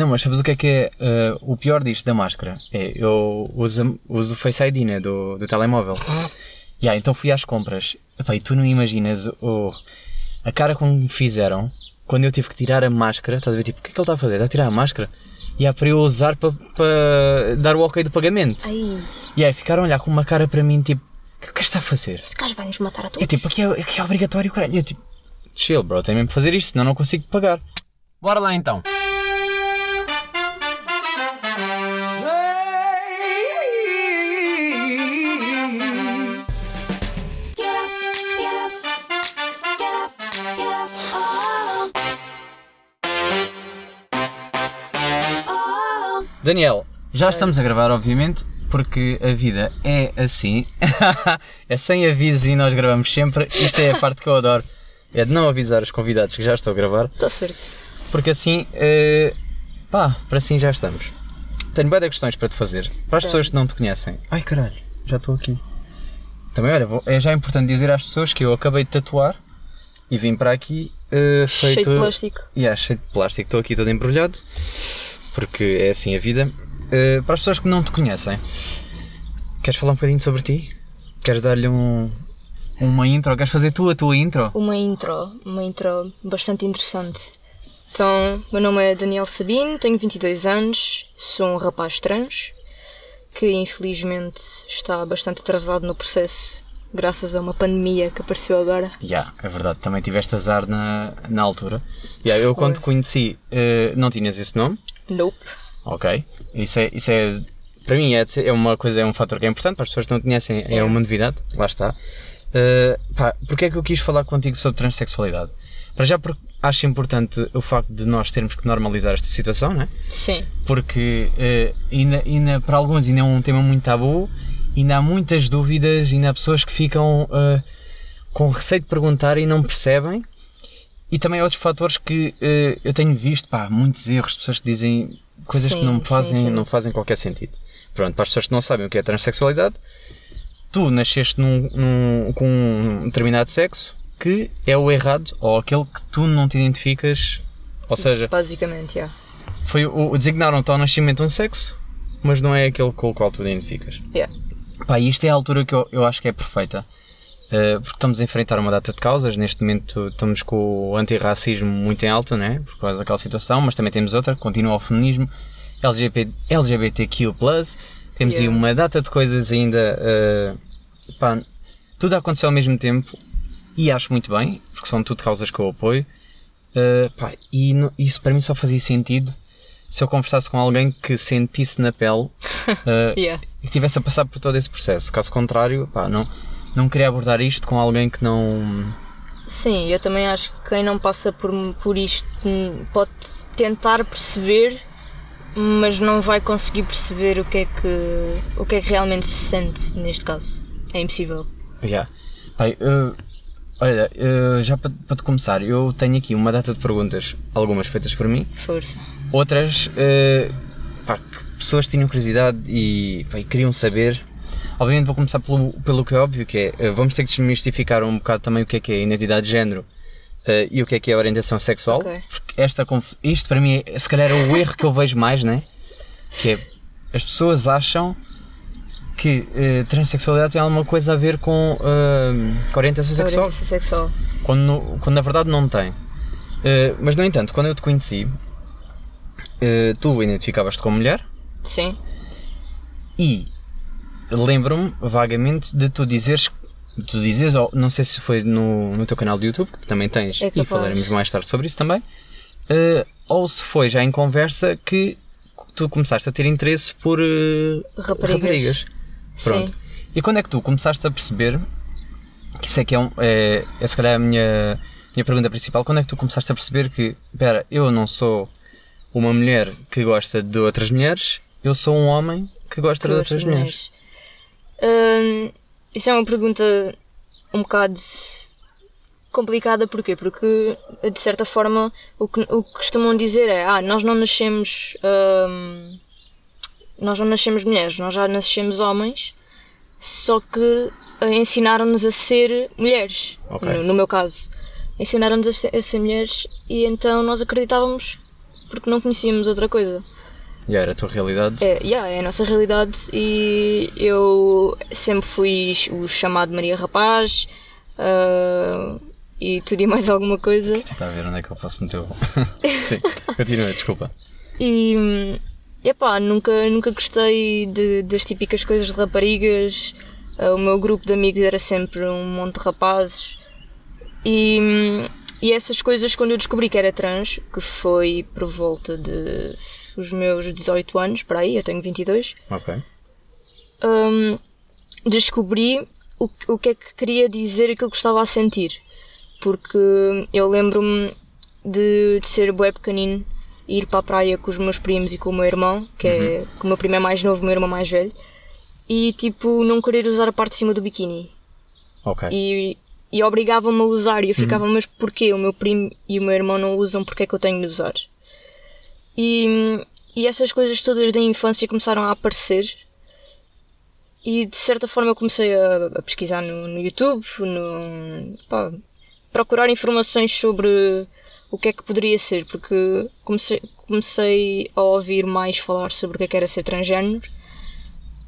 Não, mas sabes o que é que é uh, o pior disto da máscara? É, eu uso, uso o Face ID, né, do, do telemóvel. yeah, então fui às compras. Epá, e tu não imaginas o, a cara como me fizeram quando eu tive que tirar a máscara. Estás a ver, tipo, o que é que ele está a fazer? Está a tirar a máscara? E yeah, para eu usar para, para dar o ok do pagamento. Ai, E aí ficaram a olhar com uma cara para mim, tipo, o que é que está a fazer? esse gajo vai nos matar a todos. É tipo, aqui é, aqui é obrigatório, caralho. E Eu tipo, chill, bro, tem mesmo que fazer isto, senão não consigo pagar. Bora lá então. Daniel, já estamos a gravar, obviamente, porque a vida é assim. é sem aviso e nós gravamos sempre. Isto é a parte que eu adoro. É de não avisar os convidados que já estou a gravar, Está certo. porque assim, eh, pá, para assim já estamos. Tenho várias questões para te fazer. Para as pessoas que não te conhecem. Ai caralho, já estou aqui. Também, olha, vou- é já importante dizer às pessoas que eu acabei de tatuar e vim para aqui eh, feito. Cheio de plástico. Yeah, cheio de plástico, estou aqui todo embrulhado, porque é assim a vida. Uh, para as pessoas que não te conhecem, queres falar um bocadinho sobre ti? Queres dar-lhe um, uma intro? Queres fazer tu a tua intro? Uma intro, uma intro bastante interessante. Então, meu nome é Daniel Sabino, tenho 22 anos, sou um rapaz trans, que infelizmente está bastante atrasado no processo, graças a uma pandemia que apareceu agora. Já, é verdade, também tiveste azar na, na altura. Yeah, eu quando te conheci uh, não tinhas esse nome, Nope. ok? Isso é, isso é para mim é, é uma coisa, é um fator que é importante, para as pessoas que não conhecem é É. uma novidade, lá está. Uh, pá, porque é que eu quis falar contigo sobre transexualidade? Para já porque acho importante o facto de nós termos que normalizar esta situação, né? Sim, porque eh, ainda, ainda, para alguns ainda é um tema muito tabu, ainda há muitas dúvidas, ainda há pessoas que ficam eh, com receio de perguntar e não percebem. E também há outros fatores que eh, eu tenho visto, pá, muitos erros, pessoas que dizem coisas que Sim, não sim, fazem, sim. não fazem qualquer sentido. Pronto, para as pessoas que não sabem o que é transexualidade, tu nasceste num, num- com um determinado sexo que é o errado ou aquele que tu não te identificas, ou seja, basicamente, já. foi o, o designaram-te ao nascimento um sexo, mas não é aquele com o qual tu identificas. Yeah. Pá, isto é a altura que eu, eu acho que é perfeita. eh, porque estamos a enfrentar uma data de causas. Neste momento estamos com o antirracismo muito em alta, né? Por causa daquela situação, mas também temos outra, continua o feminismo, LGBT, LGBTQ. Temos aí Yeah. uma data de coisas ainda. eh, pá, tudo a acontecer ao mesmo tempo e acho muito bem, porque são tudo causas que eu apoio. Uh, pá, e no- isso para mim só fazia sentido se eu conversasse com alguém que sentisse na pele uh, Yeah. e que estivesse a passar por todo esse processo. Caso contrário, pá, não, não queria abordar isto com alguém que não. Sim, eu também acho que quem não passa por, por isto pode tentar perceber, mas não vai conseguir perceber o que é que, o que, é que realmente se sente neste caso. É impossível. Yeah. Uh, olha, uh, já para, para te começar, eu tenho aqui uma data de perguntas, algumas feitas por mim, Força. Outras uh, pá, que pessoas tinham curiosidade e, pá, e queriam saber. Obviamente vou começar pelo, pelo que é óbvio, que é, uh, vamos ter que desmistificar um bocado também o que é que é a identidade de género uh, e o que é que é a orientação sexual, Ok. porque esta, isto para mim é, se calhar é o erro que eu vejo mais, né? Que é, as pessoas acham que uh, transexualidade tem alguma coisa a ver com, uh, com a orientação sexual, orientação sexual. quando, quando na verdade não tem. Uh, mas no entanto, quando eu te conheci, uh, tu identificavas-te como mulher Sim. e lembro-me vagamente de tu dizeres, tu dizes, ou não sei se foi no, no teu canal de YouTube, que também tens, É e falaremos mais tarde sobre isso também, uh, ou se foi já em conversa que tu começaste a ter interesse por uh, Raparigas. Pronto. Sim. E quando é que tu começaste a perceber que isso é que é, um, é, é se calhar a minha, minha pergunta principal, quando é que tu começaste a perceber que, espera, eu não sou uma mulher que gosta de outras mulheres, eu sou um homem que gosta de outras mulheres. Hum, isso é uma pergunta um bocado complicada, porquê? Porque, de certa forma, o que, o que costumam dizer é ah, nós não nascemos hum, nós não nascemos mulheres, nós já nascemos homens, só que eh, ensinaram-nos a ser mulheres, Ok. no, no meu caso. Ensinaram-nos a ser mulheres e então nós acreditávamos porque não conhecíamos outra coisa. E era a tua realidade. É, yeah, é a nossa realidade e eu sempre fui o chamado Maria Rapaz ah, e tudo e mais alguma coisa. Está a ver onde é que eu posso meter o. Sim, continua, desculpa. E epá, nunca, nunca gostei de- das típicas coisas de raparigas. Ah, o meu grupo de amigos era sempre um monte de rapazes. E, e essas coisas, quando eu descobri que era trans, que foi por volta de os meus 18 anos, para aí, eu tenho 22, Ok. hum, descobri o, que- o que é que queria dizer aquilo que estava a sentir. Porque eu lembro-me de, de ser bué pequenino e ir para a praia com os meus primos e com o meu irmão, que é que o meu primo é mais novo, o meu irmão mais velho, e tipo não querer usar a parte de cima do biquíni. Ok. E, e obrigavam-me a usar e eu ficava, mas porquê? O meu primo e o meu irmão não usam, porque é que eu tenho de usar? E, e essas coisas todas da infância começaram a aparecer e de certa forma eu comecei a, a pesquisar no, no YouTube, no, pá, procurar informações sobre o que é que poderia ser, porque comecei, comecei a ouvir mais falar sobre o que é que era ser transgénero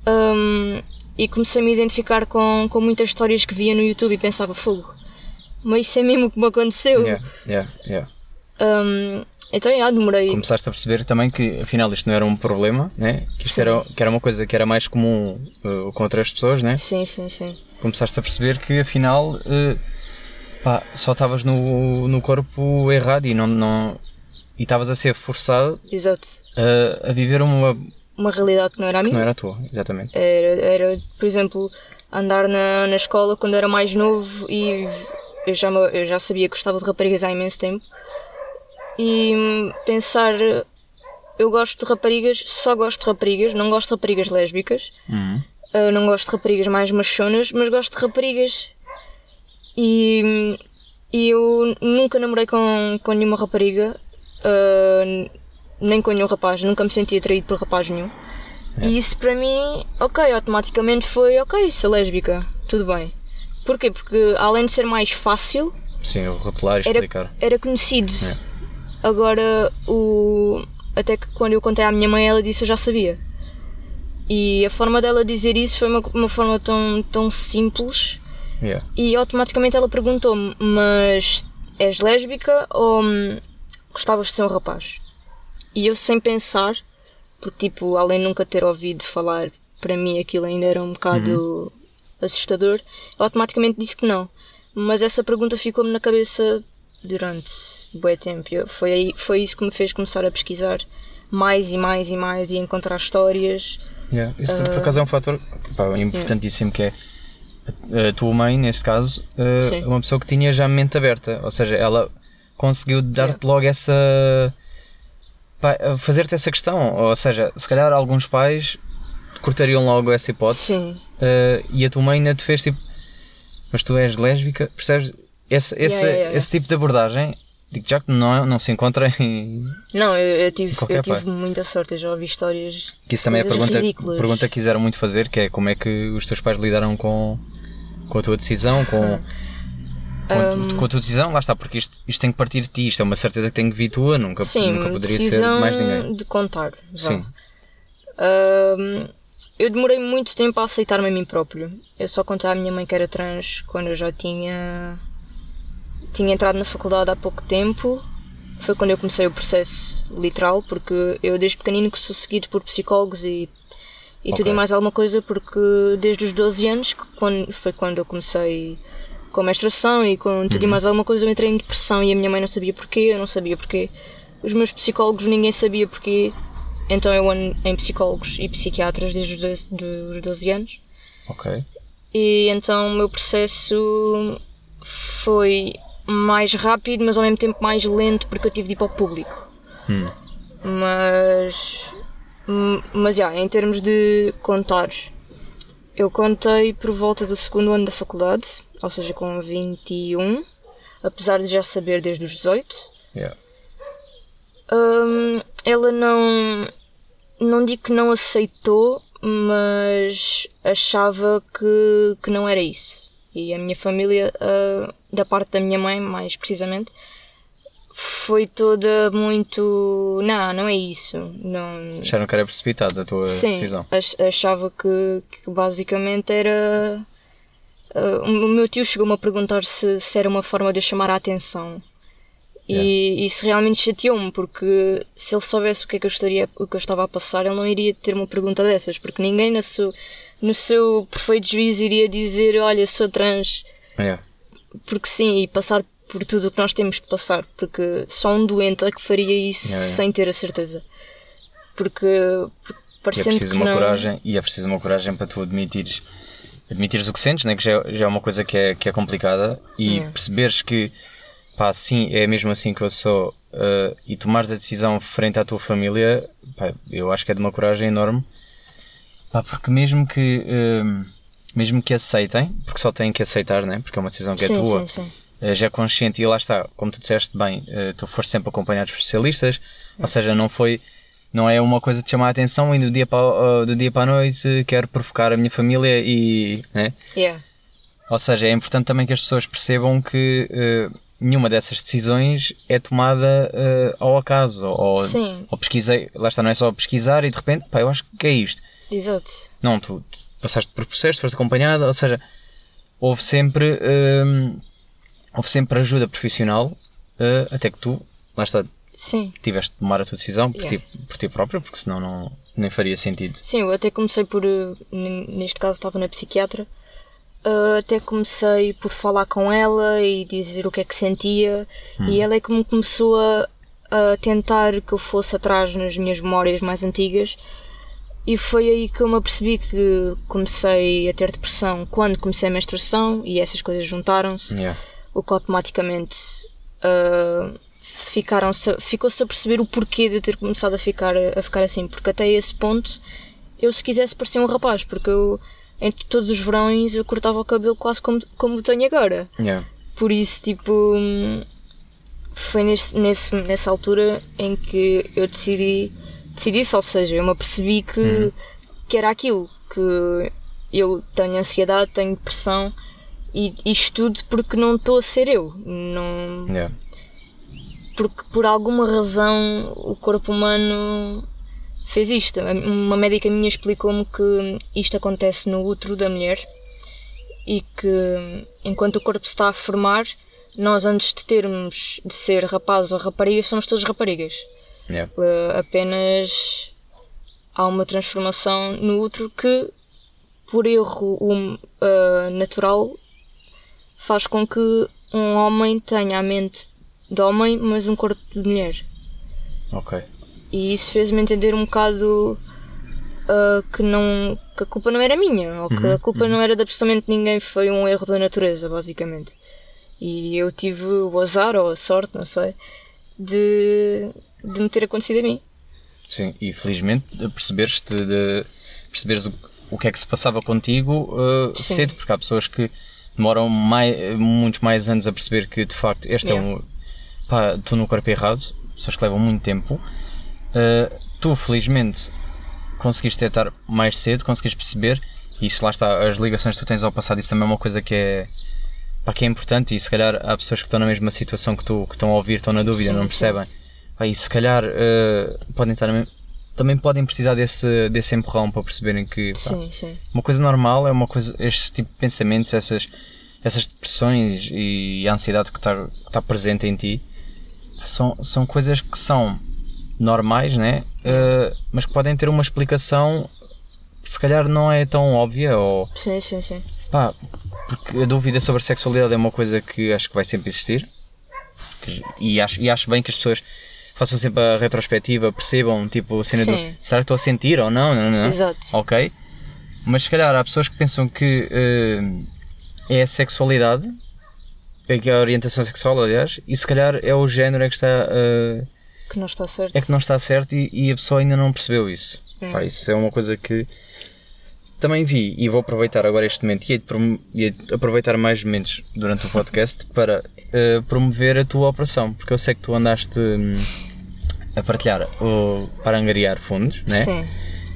Hum, e comecei a me identificar com, com muitas histórias que via no YouTube e pensava, fogo, mas isso é mesmo que me aconteceu. Yeah, yeah, yeah. Hum, então, já, demorei. Começaste a perceber também que afinal isto não era um problema, né? Que isto Sim. era, que era uma coisa que era mais comum uh, com outras pessoas, né? Sim, sim, sim. Começaste a perceber que afinal uh, pá, só estavas no, no corpo errado e não, não e estavas a ser forçado Exato. a, a viver uma Uma realidade que não era a que minha. não era a tua, exatamente. Era, era, por exemplo, andar na, na escola quando era mais novo e eu já, eu já sabia que gostava de raparigas há imenso tempo. E hum, pensar, eu gosto de raparigas, só gosto de raparigas, não gosto de raparigas lésbicas, Uhum. uh, não gosto de raparigas mais machonas, mas gosto de raparigas. E, hum, e eu nunca namorei com, com nenhuma rapariga, uh, nem com nenhum rapaz, nunca me senti atraído por rapaz nenhum. E isso para mim, ok, automaticamente foi ok, sou lésbica, tudo bem. Porquê? Porque além de ser mais fácil, Sim, rotular e era, explicar. era conhecido. É. Agora, o... até que quando eu contei à minha mãe, ela disse eu já sabia. E a forma dela dizer isso foi uma, uma forma tão, tão simples. Yeah. E automaticamente ela perguntou-me: Mas és lésbica ou hum, gostavas de ser um rapaz? E eu, sem pensar, porque, tipo, além de nunca ter ouvido falar, para mim aquilo ainda era um bocado assustador, eu automaticamente disse que não. Mas essa pergunta ficou-me na cabeça durante bué tempo. Foi, aí, foi isso que me fez começar a pesquisar mais e mais e mais e encontrar histórias. Yeah. Isso Ah. por acaso é um fator pá, importantíssimo que é a tua mãe, neste caso, uh, uma pessoa que tinha já a mente aberta, ou seja, ela conseguiu dar-te logo essa fazer-te essa questão, ou seja, se calhar alguns pais cortariam logo essa hipótese Sim, uh, e a tua mãe ainda te fez tipo mas tu és lésbica, percebes? Esse, esse, Yeah, yeah, yeah. esse tipo de abordagem digo já que não, não se encontra em Não, eu, eu tive, eu tive muita sorte, eu já ouvi histórias. Que isso também é a pergunta, ridículas. pergunta que quiseram muito fazer, que é como é que os teus pais lidaram com, com a tua decisão, com, com, com a tua decisão, lá está, porque isto, isto tem que partir de ti, isto é uma certeza que tem que vir tua, nunca, Sim, nunca poderia ser de mais ninguém. de contar. vá. Sim. Ahm, eu demorei muito tempo a aceitar-me a mim próprio. Eu só contei à minha mãe que era trans quando eu já tinha tinha entrado na faculdade há pouco tempo. Foi quando eu comecei o processo literal, porque eu desde pequenino que sou seguido por psicólogos e, e tudo Ok. e mais alguma coisa, porque desde os 12 anos, que quando, foi quando eu comecei com a menstruação e com tudo e mais alguma coisa, eu entrei em depressão e a minha mãe não sabia porquê, eu não sabia porquê. Os meus psicólogos ninguém sabia porquê, então eu ando em psicólogos e psiquiatras desde os 12, dos 12 anos. Ok. E então o meu processo foi mais rápido, mas ao mesmo tempo mais lento, porque eu tive de ir para o público. Hum. Mas. hum, Mas já, em termos de contar, eu contei por volta do segundo ano da faculdade, ou seja, com 21, apesar de já saber desde os 18. Yeah. Hum, ela não. Não digo que não aceitou, mas achava que, que não era isso. E a minha família, ah, da parte da minha mãe, mais precisamente, foi toda muito. Não, não é isso. Não... Acharam que era precipitado a tua Sim, decisão. ach- achava que, que basicamente era. Ah, o meu tio chegou-me a perguntar se, se era uma forma de eu chamar a atenção. E isso realmente chateou-me, porque se ele soubesse o que é que eu estaria, o que eu estava a passar, ele não iria ter uma pergunta dessas, porque ninguém no seu, no seu perfeito juízo iria dizer, olha, sou trans, É. porque sim, e passar por tudo o que nós temos de passar, porque só um doente é que faria isso Yeah, yeah. sem ter a certeza. Porque, porque é parecendo preciso que uma não... coragem e é preciso uma coragem para tu admitires admitires o que sentes, né? que já, é- já é uma coisa que é, que é complicada e Yeah. perceberes que pá, sim, é mesmo assim que eu sou eh, e tomares a decisão frente à tua família, pá, eu acho que é de uma coragem enorme pá, porque mesmo que eh, mesmo que aceitem, porque só têm que aceitar, né? porque é uma decisão que é sim, tua, sim, sim. eh, já é consciente e lá está, como tu disseste bem, tu foste sempre acompanhado de especialistas, ou seja, não foi não é uma coisa de chamar a atenção e do dia para, do dia para a noite quero provocar a minha família e né? Yeah. ou seja, é importante também que as pessoas percebam que eh, nenhuma dessas decisões é tomada eh, ao acaso ou, Sim. ou pesquisei, lá está, não é só pesquisar e de repente, pá, eu acho que é isto Exato. não, tu, passaste por processo, foste acompanhada, ou seja, houve sempre, hum, houve sempre ajuda profissional eh, até que tu, lá está, Sim. tiveste de tomar a tua decisão por, Yeah. ti, por ti própria, porque senão não, nem faria sentido. Sim, eu até comecei por. eh, Neste caso estava na psiquiatra. eh, até comecei por falar com ela e dizer o que é que sentia. E ela é que me começou a, a tentar que eu fosse atrás nas minhas memórias mais antigas. E foi aí que eu me apercebi que comecei a ter depressão quando comecei a menstruação e essas coisas juntaram-se. Yeah. o que automaticamente ah, ficaram ficou-se a perceber o porquê de eu ter começado a ficar, a ficar assim, porque até esse ponto eu se quisesse parecer um rapaz, porque eu em todos os verões eu cortava o cabelo quase como, como tenho agora. Yeah. Por isso, tipo, hum, foi nesse, nesse, nessa altura em que eu decidi, decidi isso, ou seja, eu me apercebi que, que era aquilo, que eu tenho ansiedade, tenho depressão e isto tudo porque não estou a ser eu. Não, Yeah. Porque por alguma razão o corpo humano fez isto. Uma médica minha explicou-me que isto acontece no útero da mulher e que enquanto o corpo está a formar, nós antes de termos de ser rapazes ou raparigas, somos todos raparigas. Yeah. Uh, apenas há uma transformação no útero que, por erro hum, uh, natural, faz com que um homem tenha a mente de homem, mas um corpo de mulher. Ok. E isso fez-me entender um bocado uh, que, não, que a culpa não era minha, ou que a culpa não era de absolutamente ninguém, foi um erro da natureza, basicamente. E eu tive o azar, ou a sorte, não sei, de, de me ter acontecido a mim. Sim, e felizmente perceberes-te de perceberes o, o que é que se passava contigo uh, cedo, porque há pessoas que demoram mai, muitos mais anos a perceber que de facto este Yeah. é um pá, estou no corpo errado, pessoas que levam muito tempo. Uh, tu felizmente conseguiste detectar mais cedo, conseguiste perceber, e isso lá está, as ligações que tu tens ao passado, isso também é uma coisa que é pá, que é importante e se calhar há pessoas que estão na mesma situação que tu, que estão a ouvir, estão na dúvida, Sim, não percebem. Pá, e se calhar eh, podem estar mesma- também podem precisar desse, desse empurrão para perceberem que pá, Sim, sim. uma coisa normal é uma coisa, este tipo de pensamentos, essas, essas depressões e a ansiedade que está, que está presente em ti são, são coisas que são normais, né? Eh, mas que podem ter uma explicação se calhar não é tão óbvia ou Sim, sim, sim. Pá, porque a dúvida sobre a sexualidade é uma coisa que acho que vai sempre existir. E acho, e acho bem que as pessoas façam sempre a retrospectiva, percebam, tipo, a cena do será que estou a sentir ou não? não, não. Exato. Ok. Mas se calhar há pessoas que pensam que eh, é a sexualidade, que é a orientação sexual, aliás, e se calhar é o género é que está. eh, Que não está certo. é que não está certo e, e a pessoa ainda não percebeu isso. Hum. Pá, isso é uma coisa que também vi e vou aproveitar agora este momento e e aproveitar mais momentos durante o podcast para eh, promover a tua operação, porque eu sei que tu andaste hum, a partilhar o, para angariar fundos, né? Sim.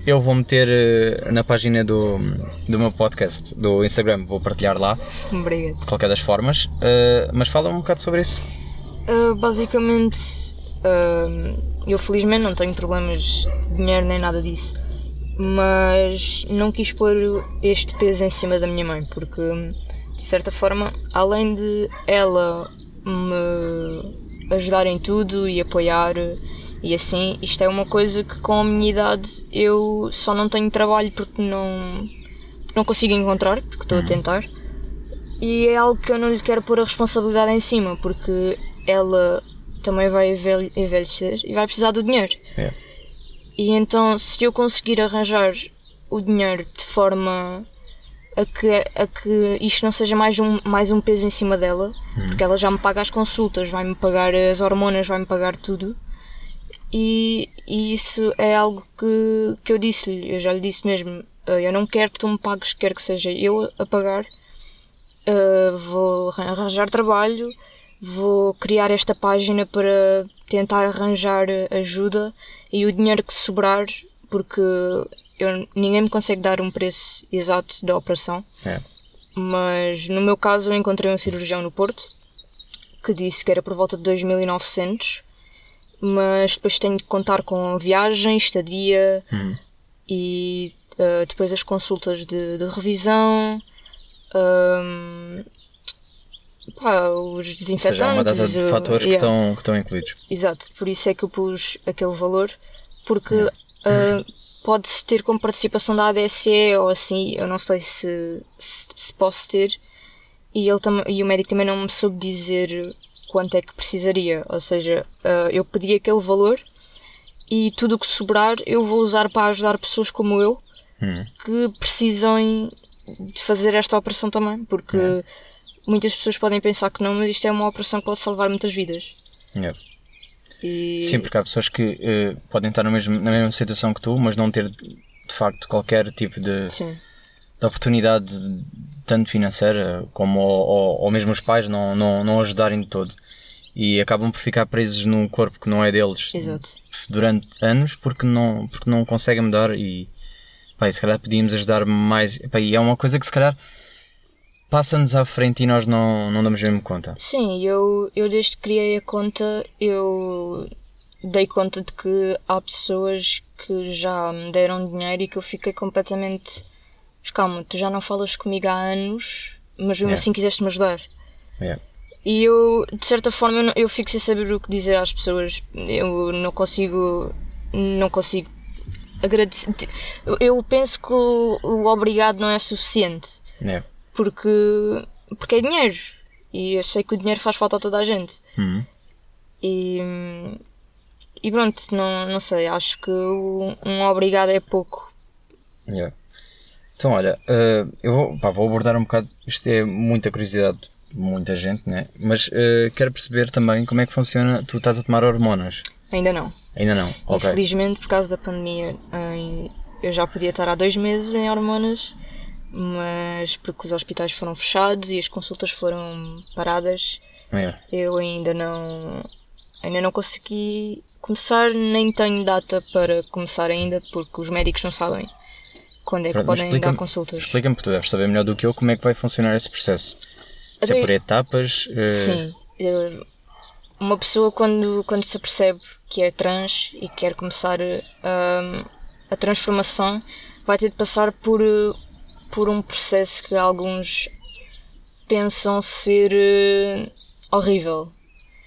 Eu vou meter eh, na página do, do meu podcast, do Instagram, vou partilhar lá, Obrigado. de qualquer das formas, eh, mas fala um bocado sobre isso. Ah, basicamente, ah, eu felizmente não tenho problemas de dinheiro nem nada disso. Mas não quis pôr este peso em cima da minha mãe, porque de certa forma, além de ela me ajudar em tudo e apoiar e assim, isto é uma coisa que com a minha idade eu só não tenho trabalho porque não, não consigo encontrar, porque estou a tentar. E é algo que eu não lhe quero pôr a responsabilidade em cima, porque ela também vai envel- envelhecer e vai precisar do dinheiro. É. E então, se eu conseguir arranjar o dinheiro de forma a que, a que isto não seja mais um, mais um peso em cima dela, porque ela já me paga as consultas, vai-me pagar as hormonas, vai-me pagar tudo. E, e isso é algo que, que eu disse-lhe, eu já lhe disse mesmo, "Ah, eu não quero que tu me pagues, quero que seja eu a pagar. Ah, vou arranjar trabalho, vou criar esta página para tentar arranjar ajuda e o dinheiro que sobrar, porque eu, ninguém me consegue dar um preço exato da operação, É. mas no meu caso eu encontrei um cirurgião no Porto que disse que era por volta de 2.900, mas depois tenho que contar com viagem, estadia Hum. e ah, depois as consultas de, de revisão. ahm, pá, os Ou seja, desinfetantes. uma data de fatores que, yeah. estão, que estão incluídos. Exato, por isso é que eu pus aquele valor, porque ah, pode-se ter como participação da ADSE ou assim, eu não sei se, se, se posso ter, e, ele e o médico também não me soube dizer quanto é que precisaria, ou seja, ah, eu pedi aquele valor e tudo o que sobrar eu vou usar para ajudar pessoas como eu Hum. que precisam de fazer esta operação também, porque É. muitas pessoas podem pensar que não, mas isto é uma operação que pode salvar muitas vidas. É. E... Sim, porque há pessoas que eh, podem estar no mesmo, na mesma situação que tu, mas não ter de facto qualquer tipo de, Sim. de oportunidade, tanto financeira como ou, ou, ou mesmo os pais não, não, não ajudarem de todo. E acabam por ficar presos num corpo que não é deles Exato. durante anos porque não, porque não conseguem mudar e pá, e se calhar podíamos ajudar mais. Pá, e é uma coisa que se calhar passa-nos à frente e nós não, não damos mesmo conta. Sim, eu, eu desde que criei a conta, eu dei conta de que há pessoas que já me deram dinheiro e que eu fiquei completamente. Mas calma, tu já não falas comigo há anos, mas mesmo É. assim quiseste-me ajudar. É. E eu, de certa forma, eu, não- eu fico sem saber o que dizer às pessoas. Eu não consigo. Não consigo agradecer. Eu, penso que o, o obrigado não é suficiente. É. Porque, porque é dinheiro. E eu sei que o dinheiro faz falta a toda a gente. Uhum. E, e pronto, não, não sei. Acho que um obrigado é pouco. Yeah. Então, olha, eh, eu vou, pá, vou abordar um bocado. Isto é muita curiosidade de muita gente, né? Mas eh, quero perceber também como é que funciona. Tu estás a tomar hormonas? Ainda não. Ainda não. Ok. Infelizmente, por causa da pandemia, em- eu já podia estar há dois meses em hormonas, mas porque os hospitais foram fechados e as consultas foram paradas, É. eu ainda não ainda não consegui começar, nem tenho data para começar ainda, porque os médicos não sabem quando é que mas podem dar consultas. Explica-me, tu deves saber melhor do que eu como é que vai funcionar esse processo. Se é por etapas. eh, Sim. eh, Uma pessoa quando, quando se apercebe que é trans e quer começar hum, a transformação vai ter de passar por, eh, por um processo que alguns pensam ser horrível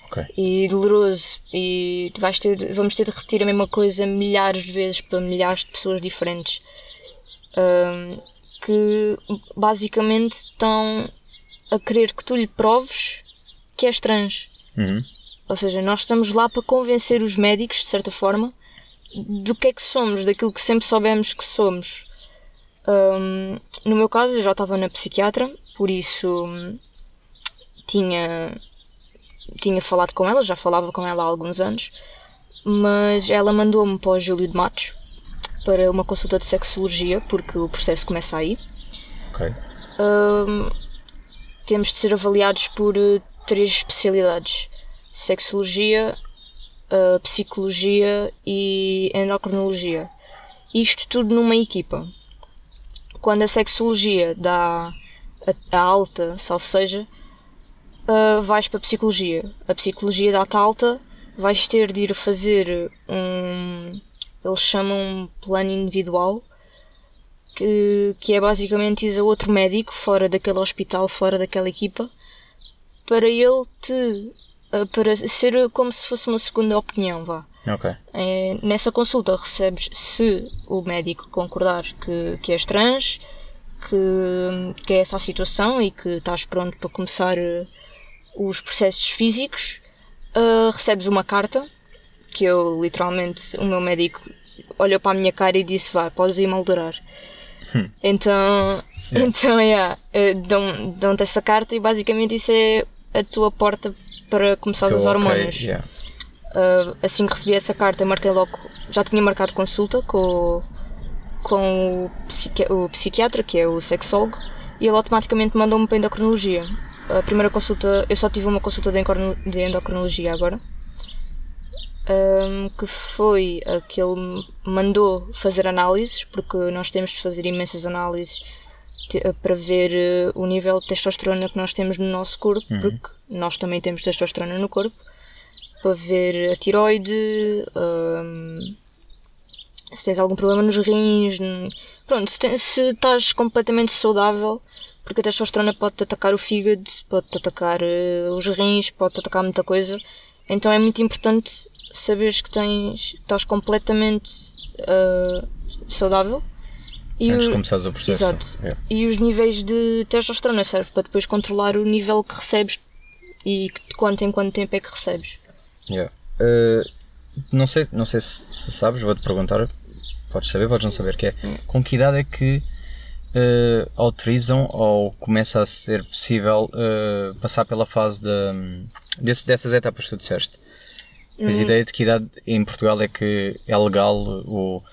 Ok. e doloroso e vais ter, vamos ter de repetir a mesma coisa milhares de vezes para milhares de pessoas diferentes hum, que basicamente estão a querer que tu lhe proves que és trans. Uhum. Ou seja, nós estamos lá para convencer os médicos, de certa forma, do que é que somos, daquilo que sempre soubemos que somos. Hum, no meu caso, eu já estava na psiquiatra, por isso hum, tinha, tinha falado com ela, já falava com ela há alguns anos, mas ela mandou-me para o Júlio de Matos para uma consulta de sexologia, porque o processo começa aí. Ok. Hum, temos de ser avaliados por eh, três especialidades: sexologia, eh, psicologia e endocrinologia. Isto tudo numa equipa. Quando a sexologia dá a, a alta, salvo seja, uh, vais para a psicologia. A psicologia dá-te alta, vais ter de ir fazer um. Eles chamam um plano individual, que, que é basicamente ir a outro médico fora daquele hospital, fora daquela equipa, para ele te. uh, para ser como se fosse uma segunda opinião, vá. É, nessa consulta recebes, se o médico concordar que, que és trans, que, que é essa a situação e que estás pronto para começar eh, os processos físicos, eh, recebes uma carta que eu literalmente, o meu médico olhou para a minha cara e disse: Vá, podes ir moldurar. Então, então yeah, eh, dão- dão-te essa carta e basicamente isso é a tua porta para começar Tô as ok, hormonas. yeah. Uh, assim que recebi essa carta, marquei logo. Já tinha marcado consulta com, com o, psiqui- o psiquiatra, que é o sexólogo, e ele automaticamente mandou-me para a endocrinologia. A primeira consulta, eu só tive uma consulta de endocrinologia agora, um, que foi a que ele mandou fazer análises, porque nós temos de fazer imensas análises te- para ver eh, o nível de testosterona que nós temos no nosso corpo, porque nós também temos testosterona no corpo para ver a tiroide, hum, se tens algum problema nos rins, pronto, se, tem- se estás completamente saudável, porque a testosterona pode-te atacar o fígado, pode-te atacar eh, os rins, pode-te atacar muita coisa, então é muito importante saberes que tens, que estás completamente ah, saudável. E Antes o- de começares o processo. Exato. Yeah. E os níveis de testosterona serve para depois controlar o nível que recebes e de quanto em quanto tempo é que recebes. Yeah. Uh, não sei, não sei se, se sabes, vou-te perguntar. Podes saber, podes não saber, que é com que idade é que uh, autorizam ou começa a ser possível uh, passar pela fase de, desse- dessas etapas que tu disseste? Tens ideia de que idade em Portugal é que é legal o,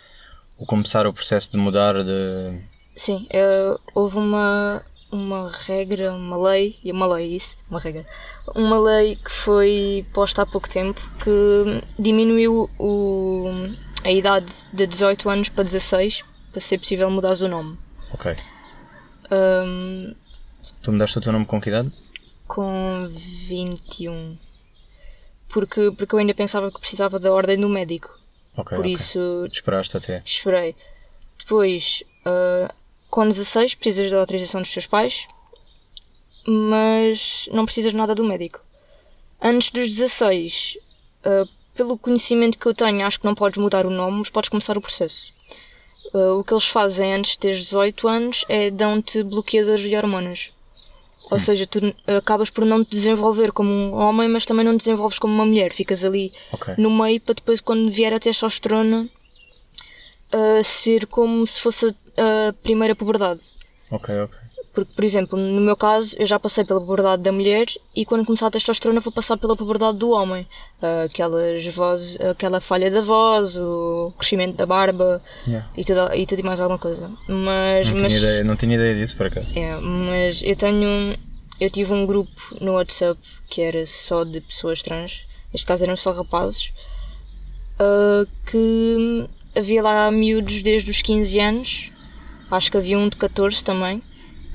o começar o processo de mudar de. Sim, eh, houve uma, uma regra, uma lei, e uma lei isso, uma regra, uma lei que foi posta há pouco tempo que diminuiu o, a idade de 18 anos para 16 para ser possível mudar o nome. Ok. Ahm, Tu mudaste o teu nome com que idade? com 21. Porque, porque eu ainda pensava que precisava da ordem do médico. Ok. Por ok. isso Esperaste até. esperei. Depois, ah, com 16, precisas da autorização dos teus pais, mas não precisas nada do médico. Antes dos 16, ah, pelo conhecimento que eu tenho, acho que não podes mudar o nome, mas podes começar o processo. Ah, o que eles fazem antes de teres 18 anos é dão-te bloqueadores de hormonas. Ou seja, tu acabas por não te desenvolver como um homem, mas também não te desenvolves como uma mulher. Ficas ali Ok. no meio para depois, quando vier a testosterona, uh, ser como se fosse a primeira puberdade. Ok, ok. Porque, por exemplo, no meu caso, eu já passei pela puberdade da mulher e quando começar a testosterona vou passar pela puberdade do homem. Uh, aquelas vozes, aquela falha da voz, o crescimento da barba Yeah. e, tudo, e tudo e mais alguma coisa. Mas, Não, mas, tinha ideia, não tinha ideia disso por acaso. é, mas eu tenho. Eu tive um grupo no WhatsApp que era só de pessoas trans, neste caso eram só rapazes, ah, que havia lá miúdos desde os 15 anos, acho que havia um de 14 também,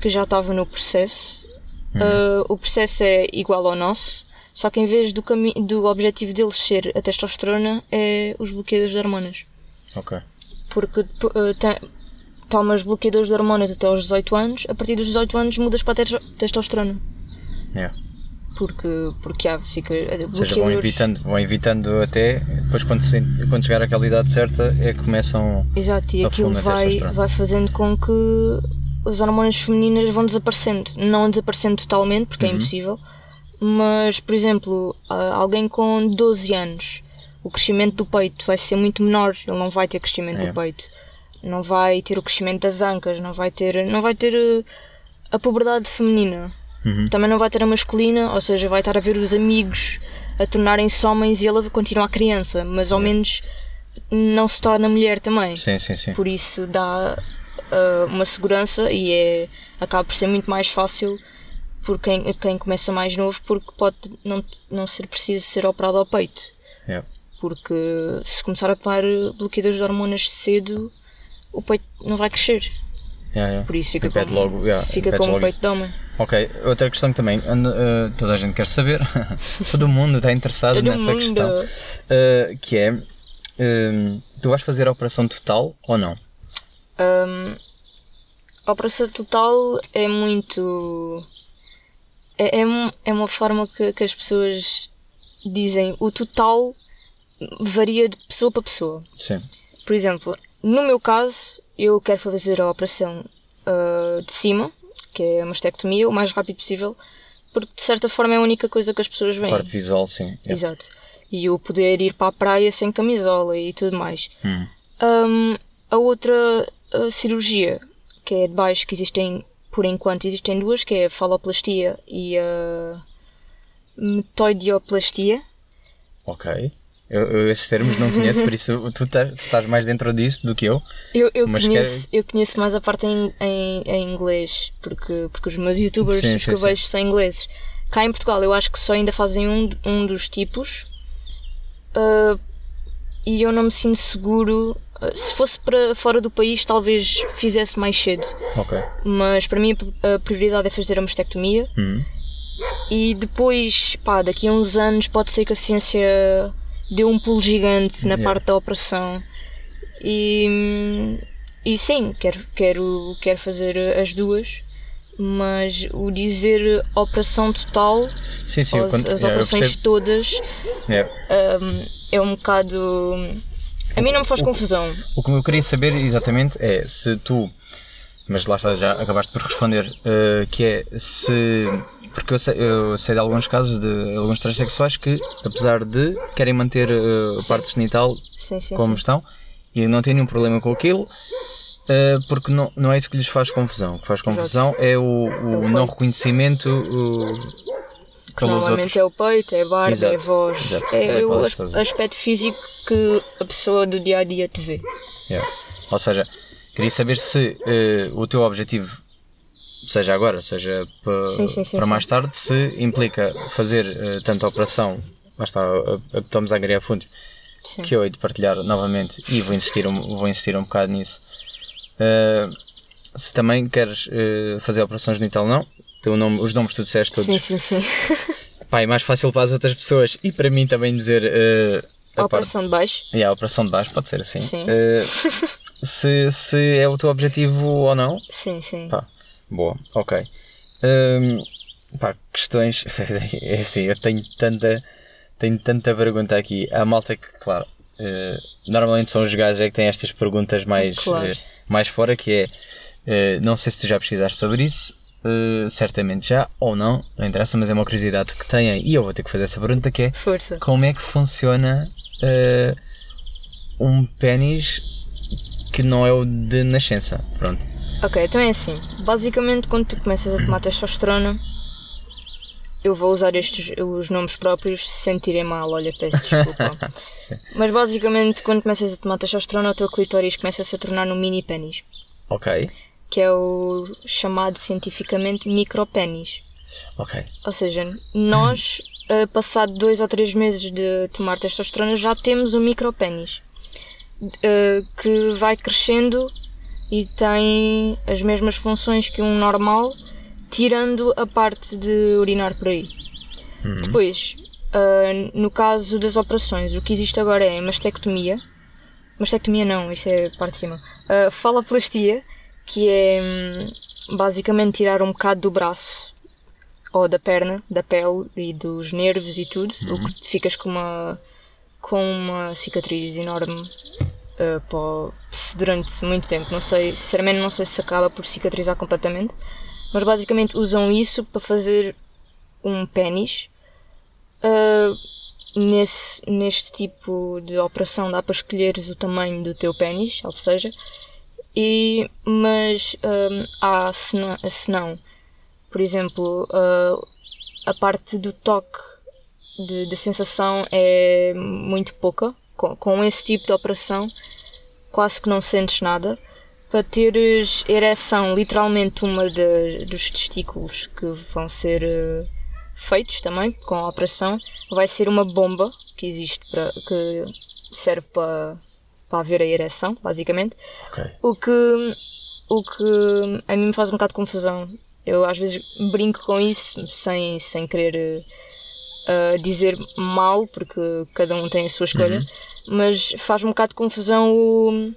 que já estava no processo. Ah, o processo é igual ao nosso, só que em vez do, do objetivo deles ser a testosterona, é os bloqueios de hormonas Ok. porque uh, tem- tomas bloqueadores de hormonas até aos 18 anos, a partir dos 18 anos mudas para a testo- testosterona. Yeah. Porque, porque ah, fica. Ou seja, vão evitando, vão evitando até, depois quando, se- quando chegar àquela idade certa é que começam. Exato, e a aquilo vai, vai fazendo com que as hormonas femininas vão desaparecendo. Não desaparecendo totalmente, porque é Uhum. impossível, mas, por exemplo, alguém com 12 anos, o crescimento do peito vai ser muito menor, ele não vai ter crescimento É. do peito. Não vai ter o crescimento das ancas, não vai ter, não vai ter eh, a puberdade feminina. Uhum. Também não vai ter a masculina, ou seja, vai estar a ver os amigos a tornarem-se homens e ele continua a criança, mas ao menos não se torna mulher também. Sim, sim, sim. Por isso dá ah, uma segurança e é, acaba por ser muito mais fácil por quem, quem começa mais novo, porque pode não, não ser preciso ser operado ao peito. Yeah. Porque se começar a tomar bloqueadores de hormonas cedo, o peito não vai crescer. Yeah, yeah. Por isso fica Impede como, logo, yeah, fica como peito isso. de homem. Ok, outra questão que também eh, toda a gente quer saber, todo mundo está interessado Todo nessa mundo. questão, eh, que é, eh, tu vais fazer a operação total ou não? Hum, a operação total é muito. É, é, um- é uma forma que, que as pessoas dizem. O total varia de pessoa para pessoa. Sim. Por exemplo, no meu caso, eu quero fazer a operação ah, de cima, que é a mastectomia, o mais rápido possível, porque de certa forma é a única coisa que as pessoas veem. Parte visual, sim. Exato. E eu poder ir para a praia sem camisola e tudo mais. Hum. Hum, a outra uh, cirurgia, que é de baixo, que existem, por enquanto, existem duas, que é a faloplastia e a metoidioplastia. Ok. Eu, eu esses termos não conheço, por isso tu estás, tu estás mais dentro disso do que eu. Eu, eu, conheço, eu conheço mais a parte em, em, em inglês, porque, porque os meus youtubers Sim, os sim, que eu sim. vejo são ingleses. Cá em Portugal eu acho que só ainda fazem um, um dos tipos ah, e eu não me sinto seguro. Ah, Se fosse para fora do país, talvez fizesse mais cedo. Ok. Mas para mim a prioridade é fazer a mastectomia Hum. e depois, pá, daqui a uns anos pode ser que a ciência dê um pulo gigante na Yeah. parte da operação. E, e sim, quero, quero, quero fazer as duas, mas o dizer operação total, Sim, sim, as, as yeah, operações todas, Yeah. hum, é um bocado. A mim não me faz confusão. O que eu queria saber exatamente é se tu, mas lá está, já acabaste por responder, eh, que é se. Porque eu sei, eu sei de alguns casos de alguns transexuais que, apesar de querem manter eh, a parte genital Sim, sim, como sim. estão e não têm nenhum problema com aquilo, eh, porque não, não é isso que lhes faz confusão. O que faz confusão é o, o o não reconhecimento o, Normalmente outros. é o peito, é a barba, Exato, é a voz, exato. é, É o as- aspecto físico que a pessoa do dia a dia te vê. Yeah. Ou seja, queria saber se eh, o teu objetivo, seja agora, seja pa- Sim, sim, sim, para sim. mais tarde, se implica fazer eh, tanto a operação, lá está, a, a que estamos a agregar fundos, Sim. que eu hei de partilhar novamente e vou insistir um, vou insistir um bocado nisso. Eh, se também queres fazer a operação genital, não. Teu nome, os nomes que tu disseste todos. Sim, sim, sim. Pá, é mais fácil para as outras pessoas e para mim também dizer eh, A a parte operação de baixo. e a operação de baixo, pode ser assim. Sim. Eh, se, se é o teu objetivo ou não. Sim, sim. Pá, boa, ok. Hum, pá, questões. É assim, eu tenho tanta. Tenho tanta pergunta aqui. A malta que, claro, eh, normalmente são os gajos é que têm estas perguntas mais, Claro. eh, mais fora, que é. não sei se tu já pesquisaste sobre isso. Eh, certamente já, ou não, não interessa, mas é uma curiosidade que tenho e eu vou ter que fazer essa pergunta que é Força. como é que funciona eh, um pênis que não é o de nascença. Pronto. Ok, então é assim. Basicamente, quando tu começas a tomar testosterona, eu vou usar estes os nomes próprios se sentirem mal, olha, peço desculpa. Mas basicamente, quando começas a tomar testosterona, o teu clitóris começa a se tornar num mini pênis, Ok. Que é o chamado cientificamente micropénis. Ok. Ou seja, nós, eh, passado dois ou três meses de tomar testosterona, já temos um micropénis eh, que vai crescendo e tem as mesmas funções que um normal, tirando a parte de urinar por aí. Depois, eh, no caso das operações, o que existe agora é mastectomia. Mastectomia não, isto é a parte de cima. Uh, faloplastia, que é hum, basicamente tirar um bocado do braço ou da perna, da pele e dos nervos e tudo, o que ficas com uma com uma cicatriz enorme uh, o- durante muito tempo. Não sei, sinceramente não sei se acaba por cicatrizar completamente, mas basicamente usam isso para fazer um pênis. Uh, nesse, neste tipo de operação dá para escolheres o tamanho do teu pênis, ou seja, e, mas hum, há se não, se não, por exemplo, uh, a parte do toque de, de sensação é muito pouca. Com, com esse tipo de operação, quase que não sentes nada. Para teres ereção, literalmente uma de- dos testículos que vão ser uh, feitos também com a operação, vai ser uma bomba que existe para que serve para, para haver a ereção, basicamente. Ok. O que, o que a mim me faz um bocado de confusão Eu às vezes brinco com isso sem, sem querer uh, dizer mal, porque cada um tem a sua escolha, Uhum. mas faz um bocado de confusão o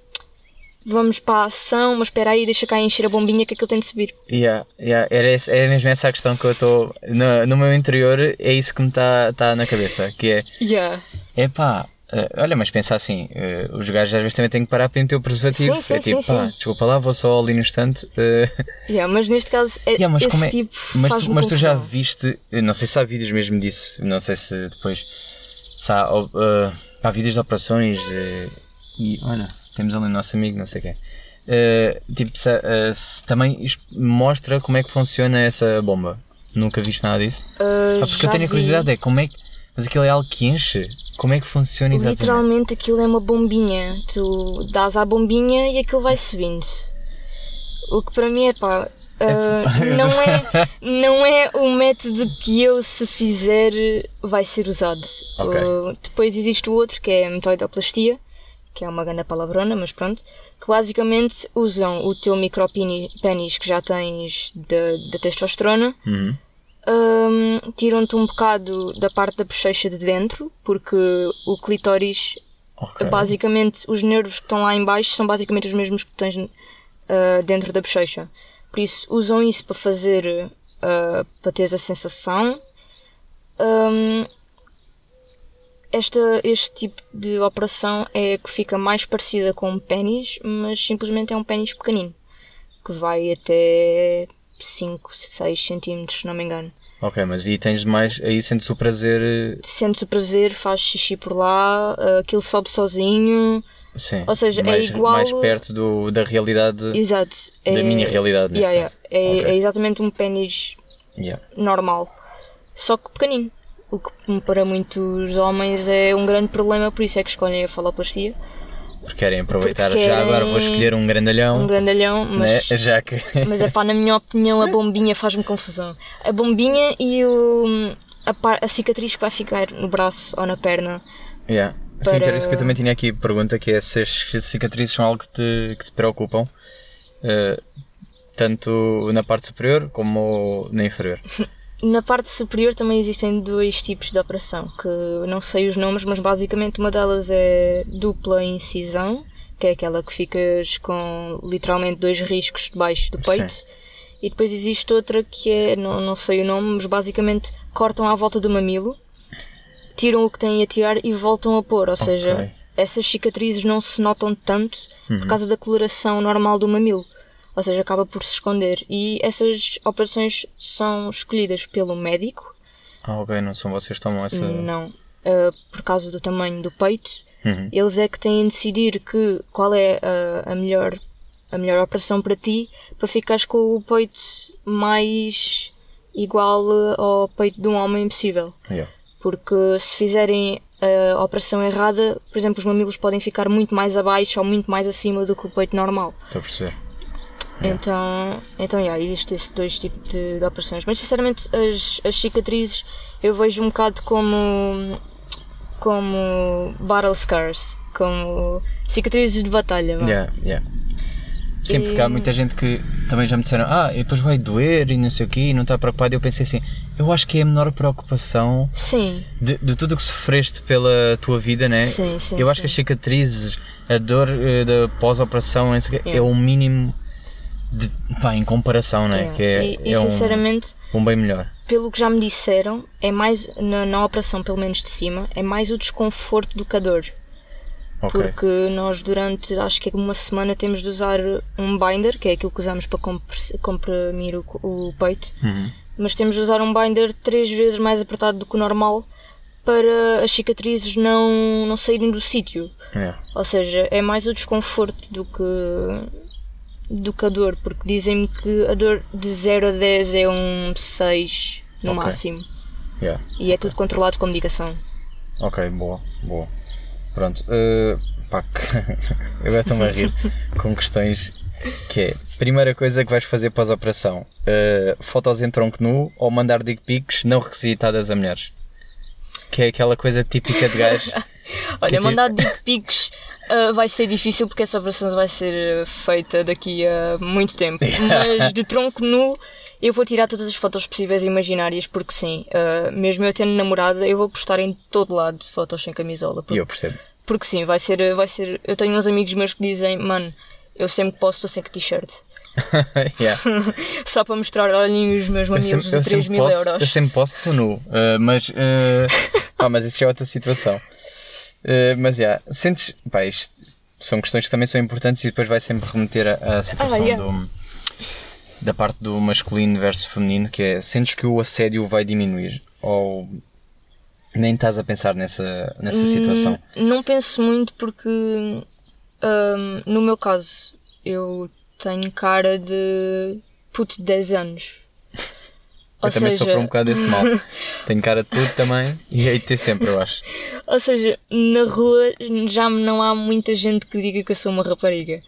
vamos para a ação, mas espera aí, deixa cá encher a bombinha que aquilo tem de subir. Yeah, yeah, era esse, é mesmo essa a questão que eu estou. No, no meu interior é isso que me está tá na cabeça. Que é. Yeah. Epá, eh, olha, mas pensa assim, eh, os gajos às vezes também têm que parar para meter o preservativo. Sim, sim, é tipo, sim, pá, sim. desculpa lá, vou só ali no instante. eh, Yeah, mas neste caso, é, Yeah, mas esse como é- tipo mas, tu, mas tu já viste, não sei se há vídeos mesmo disso, não sei se depois se há, eh, há vídeos de operações e olha, temos ali o nosso amigo, não sei quem. Tipo, se, se também mostra como é que funciona essa bomba. Nunca viste nada disso? Uh, Ah, porque eu tenho a vi. curiosidade, é como é que. Mas aquilo é algo que enche? Como é que funciona exatamente? Literalmente aquilo é uma bombinha. Tu dás à bombinha e aquilo vai subindo. O que para mim é pá. uh, não, é, não é o método que eu, se fizer, vai ser usado. Ok. Uh, depois existe o outro que é a metoidoplastia, que é uma grande palavrona, mas pronto. Que basicamente usam o teu micropénis que já tens da da testosterona Uhum. Hum, tiram-te um bocado da parte da bochecha de dentro, porque o clitóris, Ok. basicamente, os nervos que estão lá em baixo são basicamente os mesmos que tens ah, dentro da bochecha. Por isso, usam isso para fazer, ah, para teres a sensação. Hum, esta, este tipo de operação é que fica mais parecida com um pênis, mas simplesmente é um pênis pequenino, que vai até 5, 6 centímetros, se não me engano. Ok, mas aí tens mais. Aí sentes o prazer. eh, Sentes o prazer, faz xixi por lá, ah, aquilo sobe sozinho. Sim. Ou seja, é mais, igual- Mais perto do, da realidade. Exato. Da minha realidade, neste Yeah, caso. yeah. É, Ok. é exatamente um pênis Yeah. normal, só que pequenino. O que para muitos homens é um grande problema, por isso é que escolhem a faloplastia. Porque querem aproveitar. Porque Já agora vou escolher um grandalhão. Um grandalhão, mas, né? Já que. mas é pá, na minha opinião, a bombinha faz-me confusão. A bombinha e o, a, par- a cicatriz que vai ficar no braço ou na perna. Yeah. Sim, Para- que era isso que eu também tinha aqui pergunta, que é se as cicatrizes são algo que te, que te preocupam, eh, tanto na parte superior como na inferior. Na parte superior também existem dois tipos de operação, que não sei os nomes, mas basicamente uma delas é dupla incisão, que é aquela que ficas com literalmente dois riscos debaixo do peito. Sim. E depois existe outra que é, não, não sei o nome, mas basicamente cortam à volta do mamilo, tiram o que têm a tirar e voltam a pôr. Ou seja, Ok. essas cicatrizes não se notam tanto Uhum. por causa da coloração normal do mamilo. Ou seja, acaba por se esconder. E essas operações são escolhidas pelo médico, Ah, ok, não são vocês que tomam essa. não uh, por causa do tamanho do peito. Uhum. Eles é que têm de decidir que, qual é a, a melhor, a melhor operação para ti, para ficares com o peito mais igual uh, ao peito de um homem possível. Yeah. Porque se fizerem a operação errada, por exemplo, os mamilos podem ficar muito mais abaixo ou muito mais acima do que o peito normal. Estou a perceber. Yeah. Então, então yeah, existe esses dois tipos de, de operações. Mas sinceramente, as, as cicatrizes eu vejo um bocado como. como battle scars. Como cicatrizes de batalha. Yeah, yeah. Sim, porque há muita gente que também já me disseram, ah, e depois vai doer e não sei o quê, e não está preocupado. E eu pensei assim, eu acho que é a menor preocupação Sim, de, de tudo o que sofreste pela tua vida, né? sim, sim. eu acho que as cicatrizes, a dor eh, da pós-operação, é o mínimo de, pá, em comparação, né? Yeah. Que é, e, e é um- sinceramente, um, bem melhor. pelo que já me disseram, é mais, na, na operação pelo menos de cima, é mais o desconforto do que a dor. Ok. Porque nós durante acho que é uma semana temos de usar um binder, que é aquilo que usamos para comprimir o, o peito, Uhum. mas temos de usar um binder três vezes mais apertado do que o normal para as cicatrizes não, não saírem do sítio. Yeah. Ou seja, é mais o desconforto do que do que a dor, porque dizem-me que a dor de 0 a 10 é um 6 no Ok. máximo. Yeah. E é tudo controlado com medicação. Ok, boa, boa. Pronto. eh, pá, eu agora estou-me a rir com questões que é, primeira coisa que vais fazer pós-operação, eh, fotos em tronco nu ou mandar dick pics não requisitadas a mulheres? Que é aquela coisa típica de gajo Olha, que- mandar dick pics ah, vai ser difícil porque essa operação vai ser ah, feita daqui a muito tempo. Mas de tronco nu, eu vou tirar todas as fotos possíveis e imaginárias porque sim, ah, mesmo eu tendo namorada, eu vou postar em todo lado fotos sem camisola. Porque, eu percebo. porque sim, vai ser, vai ser. Eu tenho uns amigos meus que dizem, mano, eu sempre que posso estou sem t-shirt. Yeah. Só para mostrar, olhem os meus mamilos eu de 3 sempre mil posso, euros. eu sempre posso, estou nu. Uh, mas, uh, ah, mas isso é outra situação. Uh, mas, já, sentes, pá, isto são questões que também são importantes e depois vai sempre remeter a situação Ah, yeah. do, da parte do masculino versus feminino, que é, sentes que o assédio vai diminuir? Ou nem estás a pensar nessa, nessa situação? Hum, Não penso muito porque, hum, no meu caso, eu tenho cara de puto de 10 anos. Eu também sofro um bocado desse mal. Tenho cara de puto também e hei de ter sempre, eu acho. Ou seja, na rua já não há muita gente que diga que eu sou uma rapariga.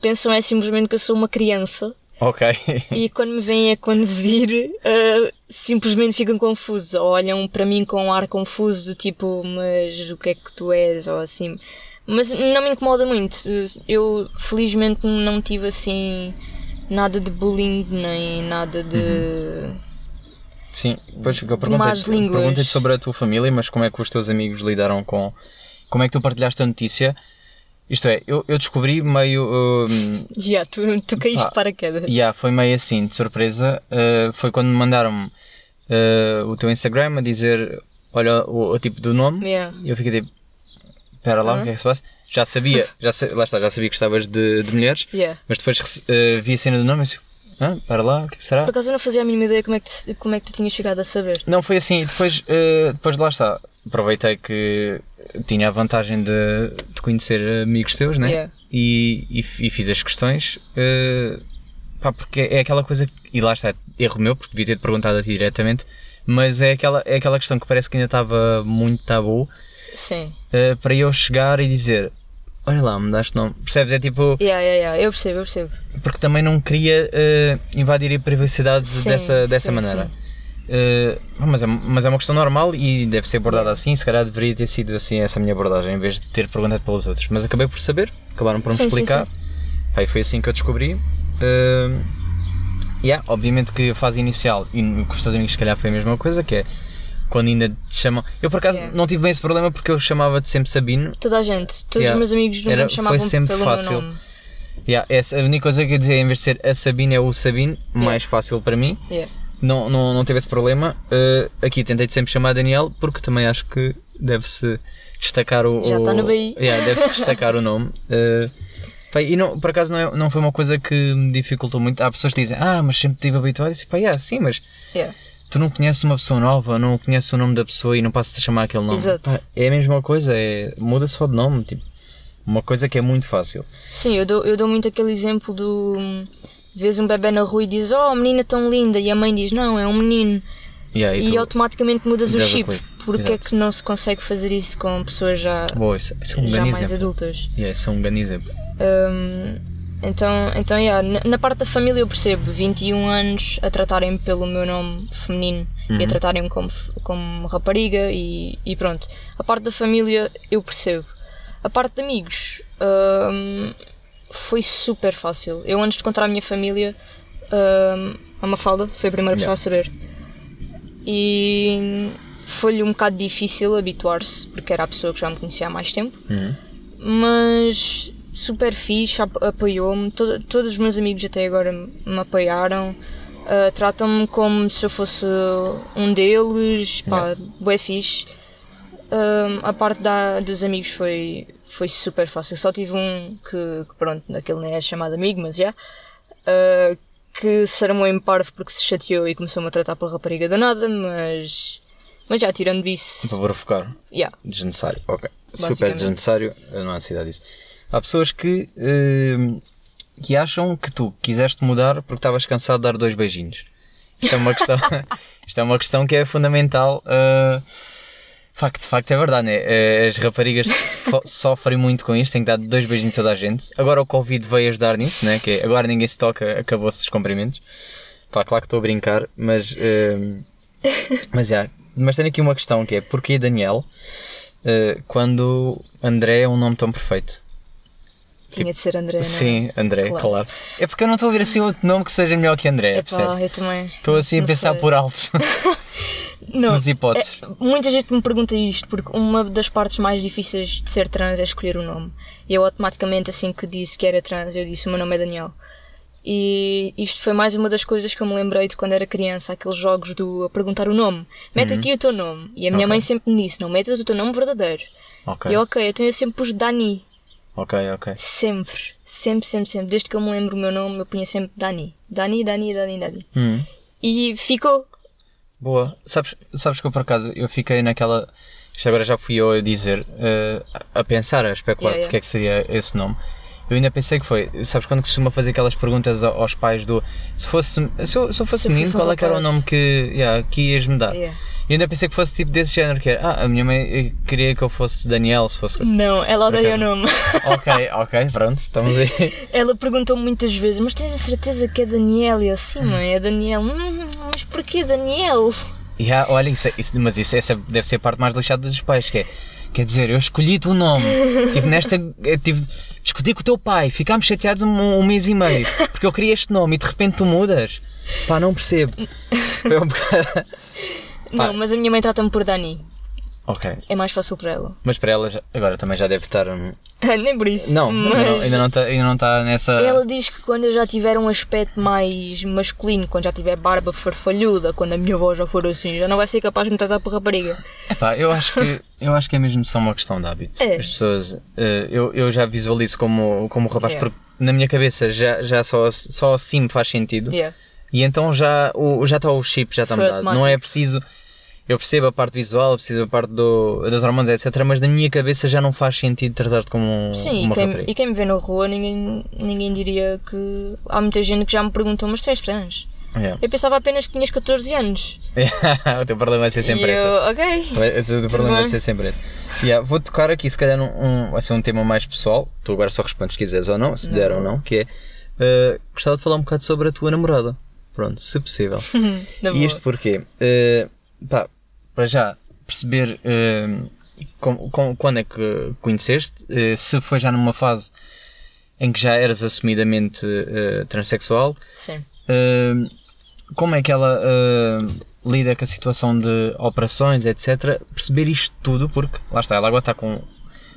Pensam é simplesmente que eu sou uma criança Ok. e quando me veem a conduzir ah, simplesmente ficam confusos ou olham para mim com um ar confuso do tipo mas o que é que tu és ou assim mas não me incomoda muito eu felizmente não tive assim nada de bullying nem nada de Sim, pois eu perguntei-te perguntei sobre a tua família, mas como é que os teus amigos lidaram com. Como é que tu partilhaste a notícia? Isto é, eu, eu descobri meio. hum, já tu, tu caíste Pá, de paraquedas yeah, foi meio assim, de surpresa. uh, foi quando me mandaram uh, o teu Instagram a dizer: Olha o, o tipo do nome. Yeah. E eu fiquei tipo: Espera lá, o que é que se passa? Já sabia, já, sa- lá está, já sabia que gostavas de, de mulheres, Yeah. mas depois uh, vi a cena do nome e disse: ah, Espera lá, o que é que será? por acaso eu não fazia a mínima ideia como é que, tu- como é que tu tinhas chegado a saber Não, foi assim. Depois, eh, depois de lá está. Aproveitei que tinha a vantagem de, de conhecer amigos teus, né? Yeah. E, e, e fiz as questões. eh, pá, porque é aquela coisa. E lá está, erro meu, porque devia ter perguntado a ti diretamente. Mas é aquela, é aquela questão que parece que ainda estava muito tabu sim eh, para eu chegar e dizer: Olha lá, me daste nome. Percebes? É tipo. yeah, yeah, yeah. eu percebo eu percebo Porque também não queria eh, invadir a privacidade Sim, dessa, dessa sim, maneira. sim. Eh, mas, é, mas é uma questão normal e deve ser abordada assim. Se calhar deveria ter sido assim essa minha abordagem, em vez de ter perguntado pelos outros. Mas acabei por saber, acabaram por me explicar. Foi assim que eu descobri. Eh, yeah, obviamente que a fase inicial, e com os teus amigos, se calhar foi a mesma coisa, que é quando ainda te chamam. Eu por acaso Yeah. não tive bem esse problema porque eu chamava-te sempre Sabino. toda a gente todos Yeah. os meus amigos nunca Era- me foi chamavam sempre pelo fácil. meu nome Yeah, essa, a única coisa que eu ia dizer, em vez de ser a Sabine, é o Sabino, mais fácil para mim. não, não, não teve esse problema. Uh, aqui tentei sempre chamar Daniel porque também acho que deve-se destacar o. Já está no BI. Yeah, deve-se destacar o nome. Uh, pá, e não, por acaso não, é- não foi uma coisa que me dificultou muito. Há pessoas que dizem, ah, mas sempre estive habituado. E disse, pá, yeah, sim, mas Yeah. Tu não conheces uma pessoa nova, não conheces o nome da pessoa e não passas a chamar aquele nome. Exato. Pá, é a mesma coisa, é, muda só de nome. Tipo, uma coisa que é muito fácil. Sim, eu dou, eu dou muito aquele exemplo do. Vês um bebê na rua e dizes, oh, menina tão linda, e a mãe diz, não, é um menino. Yeah, E, tu- automaticamente mudas o chip. Porque é exato. que não se consegue fazer isso com pessoas já, Boa, isso, isso é um já mais exemplo. adultas? Yeah, isso é um grande exemplo. Hum, então, então yeah, na, na parte da família eu percebo 21 anos a tratarem-me pelo meu nome feminino e a Uhum. tratarem-me como, como rapariga e, e pronto. A parte da família eu percebo. A parte de amigos hum, foi super fácil. Eu antes de contar à minha família, hum, a Mafalda foi a primeira pessoa a saber. E foi-lhe um bocado difícil habituar-se, porque era a pessoa que já me conhecia há mais tempo Uhum. mas super fixe, ap- apoiou-me. To- todos os meus amigos até agora me apoiaram. Uh, Tratam-me como se eu fosse um deles, pá, bué fixe. Um, a parte da, dos amigos foi, foi super fácil. Só tive um que, que pronto, aquele nem é chamado amigo, mas já. uh, que se armou em parvo porque se chateou e começou-me a tratar por rapariga danada, mas. Mas já, tirando isso. Para provocar. Yeah. Desnecessário, ok. Super desnecessário, não há necessidade disso. Há pessoas que, hum, que acham que tu quiseste mudar porque estavas cansado de dar dois beijinhos. Isto é uma questão, isto é uma questão que é fundamental. Uh, facto, facto é verdade, né? Eh, As raparigas sofrem muito com isto, têm que dar dois beijinhos a toda a gente. Agora o Covid veio ajudar nisso, né? Que é, agora ninguém se toca, acabou-se os cumprimentos. Pá, claro que estou a brincar, mas. hum, mas já. Mas tenho aqui uma questão que é: porquê Daniel? eh, quando André é um nome tão perfeito. Tinha de ser André, não é? Sim, André, Claro. claro. É porque eu não estou a ouvir assim outro nome que seja melhor que André, Epá, percebe? eu também. Estou assim a não pensar sei. por alto Não, nas hipóteses. É, muita gente me pergunta isto porque uma das partes mais difíceis de ser trans é escolher o nome. E eu automaticamente, assim que disse que era trans, eu disse: O meu nome é Daniel. E isto foi mais uma das coisas que eu me lembrei de quando era criança, aqueles jogos do a perguntar o nome. Mete aqui o teu nome. E a minha Ok. mãe sempre me disse: Não metas o teu nome verdadeiro. Ok, E eu, ok, então eu sempre pus Dani. Ok, ok. Sempre. Sempre, sempre, sempre. Desde que eu me lembro o meu nome, eu punha sempre Dani. Dani, Dani, Dani, Dani. Hum, E ficou. boa. Sabes, sabes que eu por acaso eu fiquei naquela. Isto agora já fui eu a dizer, eh, a pensar, a especular Yeah, yeah. porque é que seria esse nome. Eu ainda pensei que foi, sabes quando costuma fazer aquelas perguntas aos pais do se fosse se eu, se eu fosse Se menino, fosse qual é que era o nome que, yeah, que ias me dar? Yeah. E ainda pensei que fosse tipo desse género, que era, ah, a minha mãe eh, queria que eu fosse Daniel, se fosse. Não, ela odeia o nome. ok, ok, pronto, estamos aí. Ela perguntou muitas vezes, mas tens a certeza que é Daniel? E eu, sim, mãe, é Daniel. Hum, mas porquê Daniel? Yeah, olha, isso, é- isso- mas isso essa deve ser a parte mais lixada dos pais, que é, quer dizer, eu escolhi-te o nome, tive nesta, eh, tive, discuti com o teu pai, ficámos chateados um, um mês e meio, porque eu queria este nome e de repente tu mudas. Pá, não percebo. Foi um bocado... Não, mas a minha mãe trata-me por Dani. Ok, É mais fácil para ela. mas para ela já- agora também já deve estar... um- Nem por isso. Não, mas ainda não- ainda não está ainda não está nessa... Ela diz que quando eu já tiver um aspecto mais masculino, quando já tiver barba farfalhuda, quando a minha voz já for assim, já não vai ser capaz de me tratar por rapariga. Epá, eu acho que eu acho que é mesmo só uma questão de hábito. É. As pessoas, eh, eu, eu já visualizo como como rapaz Yeah. porque na minha cabeça já, já só só assim me faz sentido. Yeah. E então já o já está o chip já está Foi mudado. Não é preciso eu percebo a parte visual, percebo a parte do, das hormonas, etc. Mas na minha cabeça já não faz sentido tratar-te como um- Sim, uma e quem, rapariga. e quem me vê na rua, ninguém, ninguém diria que. Há muita gente que já me perguntou, mas tu és trans? Yeah. Eu pensava apenas que tinhas 14 anos. o teu problema vai ser sempre e esse. eu, ok. O teu problema vai bem. ser sempre esse. Yeah, vou tocar aqui, se calhar, um, vai ser um tema mais pessoal. Tu agora só respondes se quiseres ou não, se der ou não, que é. eh, gostava de falar um bocado sobre a tua namorada. Pronto, se possível. E isto porquê? Eh, pá, para já perceber eh, com- com- quando é que conheceste, eh, se foi já numa fase em que já eras assumidamente eh, transexual, Sim. Uh, como é que ela uh, lida com a situação de operações, etc. Perceber isto tudo, porque lá está, ela agora está com,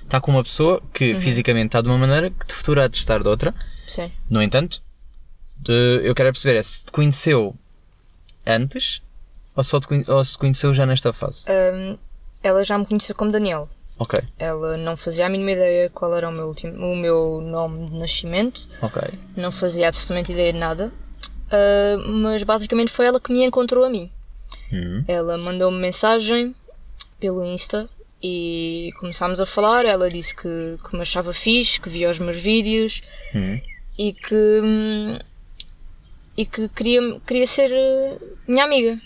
está com uma pessoa que fisicamente está de uma maneira que de futuro há de estar de outra. Sim. No entanto, de- eu quero perceber é se te conheceu antes ou, só te, conhe- ou se conheceu já nesta fase. Ahm, ela já me conheceu como Daniel. Ok, Ela não fazia a mínima ideia qual era o meu, último, o meu nome de nascimento. ok. Não fazia absolutamente ideia de nada. Ah, mas basicamente foi ela que me encontrou a mim. Uhum. Ela mandou-me mensagem pelo Insta e começámos a falar. Ela disse que, que me achava fixe, que via os meus vídeos Uhum. e que, hum, e que queria, queria ser eh, minha amiga.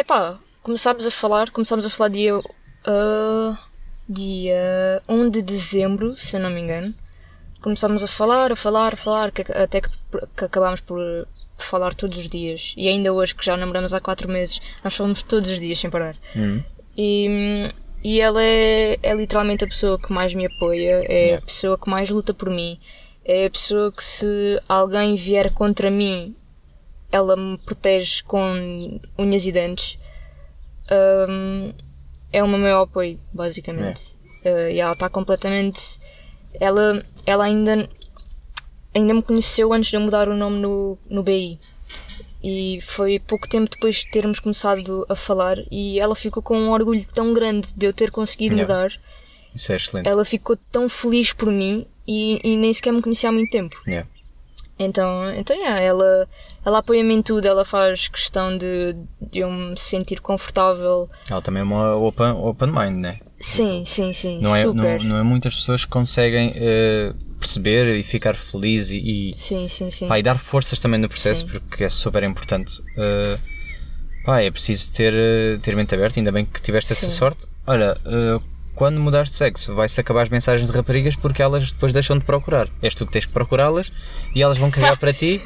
Epá, começámos a falar, começámos a falar dia, ah, dia 1 de dezembro, se eu não me engano. Começámos a falar, a falar, a falar, que- até que, que acabámos por falar todos os dias. E ainda hoje, que já namoramos há 4 meses, nós falamos todos os dias sem parar. Uhum. E, e ela é, é literalmente a pessoa que mais me apoia, é a Yeah. pessoa que mais luta por mim, é a pessoa que se alguém vier contra mim, ela me protege com unhas e dentes. Hum, é o meu maior apoio, basicamente. Uh, e ela está completamente. Ela, ela ainda, ainda me conheceu antes de eu mudar o nome no, no BI. E foi pouco tempo depois de termos começado a falar e ela ficou com um orgulho tão grande de eu ter conseguido Yeah. mudar. Isso é excelente. Ela ficou tão feliz por mim e, e nem sequer me conhecia há muito tempo. Yeah. Então, então yeah, ela, ela apoia-me em tudo, ela faz questão de, de eu me sentir confortável. Ela também é uma open, open mind, né? Sim, sim, sim, Não é, não, não é muitas pessoas que conseguem eh, perceber e ficar feliz e, e, Sim, sim, sim. pá, e dar forças também no processo Sim. porque é super importante. Eh, pá, é preciso ter, eh, ter mente aberta, ainda bem que tiveste essa Sim. sorte. Olha, eh, quando mudares de sexo, vai-se acabar as mensagens de raparigas porque elas depois deixam de procurar. És tu que tens que procurá-las e elas vão cagar para ti.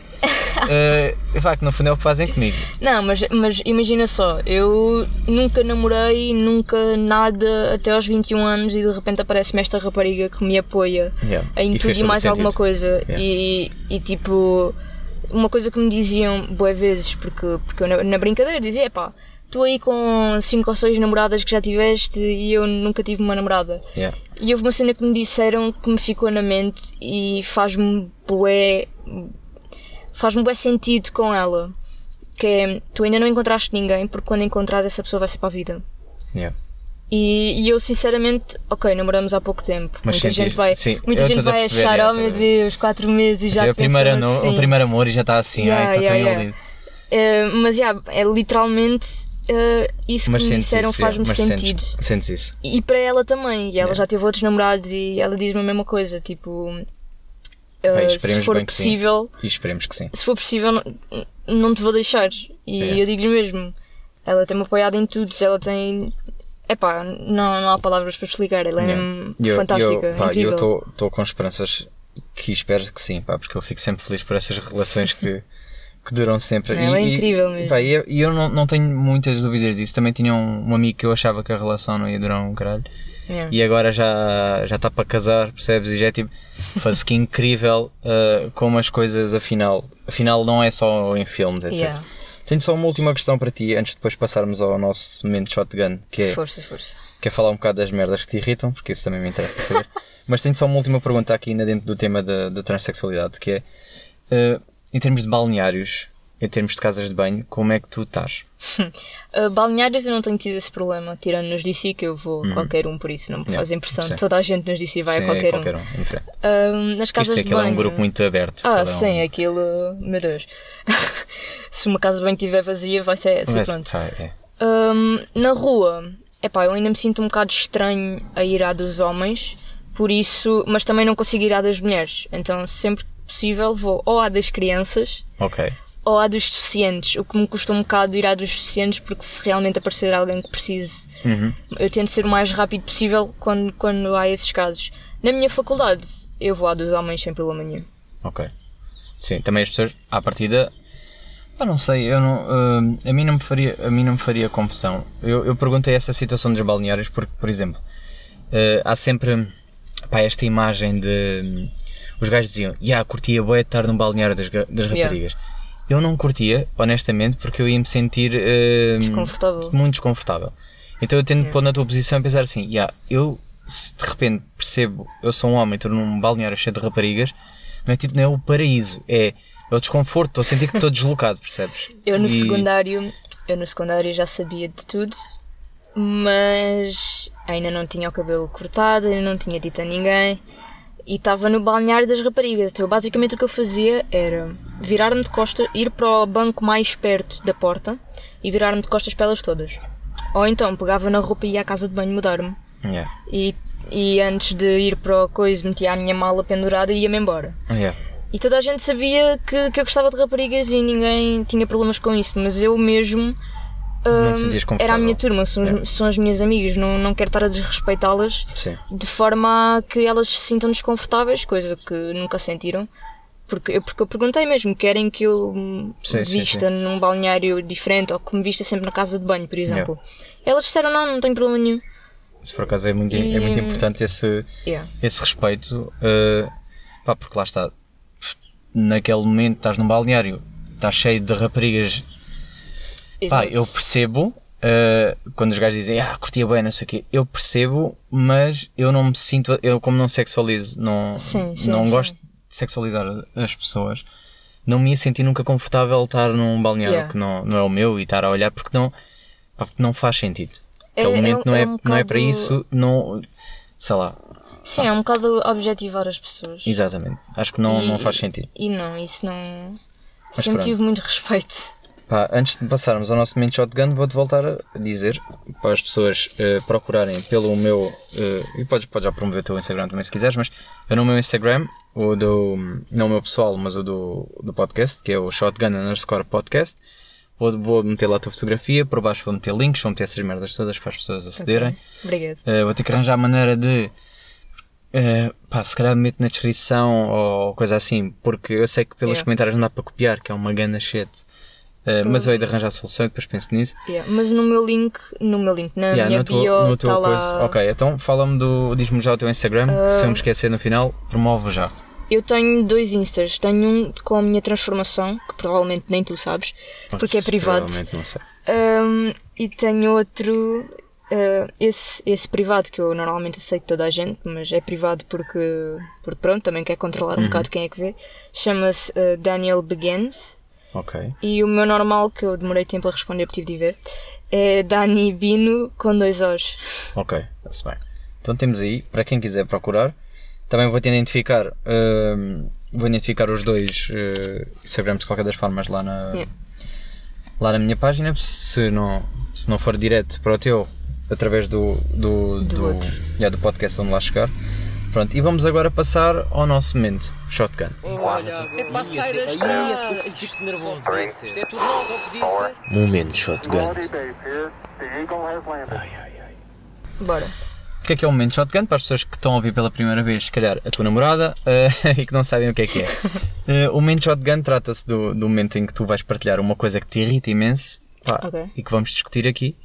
Uh, vá, que no fundo é o que fazem comigo. Não, mas, mas imagina só, eu nunca namorei, nunca nada até aos 21 anos e de repente aparece-me esta rapariga que me apoia Yeah. em E tudo e mais alguma coisa. Yeah. E, e tipo, uma coisa que me diziam boas vezes, porque, porque eu na, na brincadeira dizia, pá, tu aí com 5 ou 6 namoradas que já tiveste e eu nunca tive uma namorada. Yeah. E houve uma cena que me disseram que me ficou na mente e faz-me bué. faz-me bué sentido com ela. Que é, tu ainda não encontraste ninguém, porque quando encontrares essa pessoa vai ser para a vida. Yeah. E, e eu sinceramente, ok, namoramos há pouco tempo. Mas muita sentir- gente vai, sim, muita gente vai perceber, achar, yeah, oh meu. Deus, 4 meses e já É primeiro, assim. o primeiro amor e já está assim, Yeah, ai, está yeah, tão yeah. iludido. Eh, mas já, é literalmente eh, isso Mas que me disseram faz-me sentido. Sentes, sentes isso. E para ela também, e ela Yeah. já teve outros namorados e ela diz-me a mesma coisa, tipo, uh, Bem, se for possível, E esperemos que sim. se for possível, não, não te vou deixar. E Yeah. eu digo-lhe mesmo, ela tem-me apoiado em tudo, ela tem. Epá, não, não há palavras para explicar, ela é Yeah. mesmo eu- fantástica, eu, pá, incrível. Eu estou com esperanças que espero que sim, pá, porque eu fico sempre feliz por essas relações que, que duram sempre. Ela é E- e- incrível mesmo. pá, E eu, e eu não, não tenho muitas dúvidas disso. Também tinha um, um amigo que eu achava que a relação não ia durar um caralho. Yeah. E agora já já está para casar, percebes? E já é tipo, faz que incrível uh, como as coisas afinal, afinal não é só em filmes, etc. Yeah. Tenho só uma última questão para ti antes de depois passarmos ao nosso momento shotgun, que é, Força, força. que é falar um bocado das merdas que te irritam, porque isso também me interessa saber. Mas tenho só uma última pergunta aqui ainda dentro do tema da, da transexualidade, que é uh, em termos de balneários, em termos de casas de banho, como é que tu estás? Uh, balneários eu não tenho tido esse problema, tirando nos DC que eu vou a qualquer um, por isso não me Uhum. Yeah, faz impressão. sim. Toda a gente nos DC vai Sim, a qualquer, qualquer um. um. Um, nas casas Isto é, de aquilo é banho. um grupo muito aberto. Ah, um- sim, aquilo. Meu Deus. Se uma casa de banho estiver vazia, vai ser Mas, pronto. pá, é. Um, na rua, epá, eu ainda me sinto um bocado estranho a ir à dos homens, por isso, mas também não consigo ir à das mulheres. Então, sempre que possível, vou ou à das crianças Ok. ou à dos deficientes, o que me custa um bocado ir à dos deficientes, porque se realmente aparecer alguém que precise, Uhum. eu tento ser o mais rápido possível quando, quando há esses casos. Na minha faculdade, eu vou à dos homens sem problema nenhum. Ok. Sim, também as pessoas, à partida, pá, não sei, eu não, hum, a, mim não me faria, a mim não me faria confusão. Eu, eu perguntei essa situação dos balneários porque, por exemplo, eh, há sempre pá, esta imagem de. Os gajos diziam, yeah, curtia boa estar no balneário das, das Yeah. raparigas. Eu não curtia, honestamente, porque eu ia me sentir hum, Desconfortável. muito desconfortável. Então eu tento Yeah. pôr na tua posição e pensar assim, yeah, eu se de repente percebo, eu sou um homem, estou num balneário cheio de raparigas, não é tipo, não é o paraíso, é, é o desconforto, estou a sentir que estou deslocado, percebes? Eu no E- secundário, eu no secundário já sabia de tudo, mas ainda não tinha o cabelo cortado, ainda não tinha dito a ninguém e estava no balneário das raparigas. Então basicamente o que eu fazia era virar-me de costas, ir para o banco mais perto da porta e virar-me de costas para elas todas. Ou então pegava na roupa e ia à casa de banho mudar-me. Yeah. E, e antes de ir para o coisa metia a minha mala pendurada e ia-me embora. Yeah. E toda a gente sabia que, que eu gostava de raparigas e ninguém tinha problemas com isso, mas eu mesmo. Confortável. era a minha turma, são, as- Yeah. são as minhas amigas, não, não quero estar a desrespeitá-las Sim. de forma a que elas se sintam desconfortáveis, coisa que nunca sentiram. Porque eu, porque eu perguntei mesmo, querem que eu Sim, sim, vista num balneário diferente ou que me vista sempre na casa de banho, por exemplo. Yeah. Elas disseram não, não tenho problema nenhum. Isso por acaso é muito, é muito importante esse, Yeah. esse respeito, eh, pá, porque lá está, naquele momento estás num balneário, estás cheio de raparigas Pá, eu percebo uh, quando os gajos dizem ah, curtia bem, não sei o quê. Eu percebo, mas eu não me sinto, eu como não sexualizo, não, Sim, sim, não sim. gosto de sexualizar as pessoas, não me ia sentir nunca confortável estar num balneário Yeah. que não, não é o meu e estar a olhar porque não, pá, porque não faz sentido. É- Aquele momento é- não, é, é um não é para isso, não, sei lá, Sim, é um bocado objetivar as pessoas. exatamente. Acho que não, E- não faz sentido. E não, isso não. Mas Sempre pronto. tive muito respeito. Antes de passarmos ao nosso momento shotgun, vou-te voltar a dizer para as pessoas eh, procurarem pelo meu. eh, e podes, podes já promover o teu Instagram também se quiseres, mas eu no meu Instagram, o do. não o meu pessoal, mas o do, do podcast, que é o shotgun underscore podcast. Vou, vou meter lá a tua fotografia, por baixo vou meter links, vou meter essas merdas todas para as pessoas acederem. Obrigada. Uh, vou ter que arranjar a maneira de. uh, pá, se calhar meto na descrição ou coisa assim, porque eu sei que pelos Yeah. comentários não dá para copiar, que é uma gana shit. Uh, Mas eu hei de arranjar a solução e depois penso nisso. Yeah, Mas no meu link, no meu link, na Yeah, minha no bio, no coisa. lá. Ok, então fala-me do. Diz-me já o teu Instagram, se eu me esquecer no final, promove já. Eu tenho dois instas. Tenho um com a minha transformação, que provavelmente nem tu sabes, porque é privado. Provavelmente não sei. Um, e tenho outro, uh, esse, esse privado que eu normalmente aceito toda a gente, mas é privado porque, porque pronto, também quer controlar um Uhum. bocado quem é que vê. Chama-se uh, Daniel Begins. Ok. E o meu normal, que eu demorei tempo a responder porque tive de ver, é Dani Bino com dois Os. Ok, está bem. Então temos aí, para quem quiser procurar, também vou-te identificar, hum, vou identificar os dois uh, Instagrams de qualquer das formas lá na, Yeah. lá na minha página, se não, se não for direto para o teu, através do, do, Do do, yeah, do podcast onde lá chegar. Pronto, e vamos agora passar ao nosso momento, Shotgun. Olha, é para sair da estrada. Fico nervoso. Isto é tudo novo, podia ser. Momento shotgun. Bora. O que é que é o momento shotgun? Para as pessoas que estão a ouvir pela primeira vez, se calhar a tua namorada, eh, e que não sabem o que é que é. Eh, o momento shotgun trata-se do, do momento em que tu vais partilhar uma coisa que te irrita imenso pá, Ok. e que vamos discutir aqui.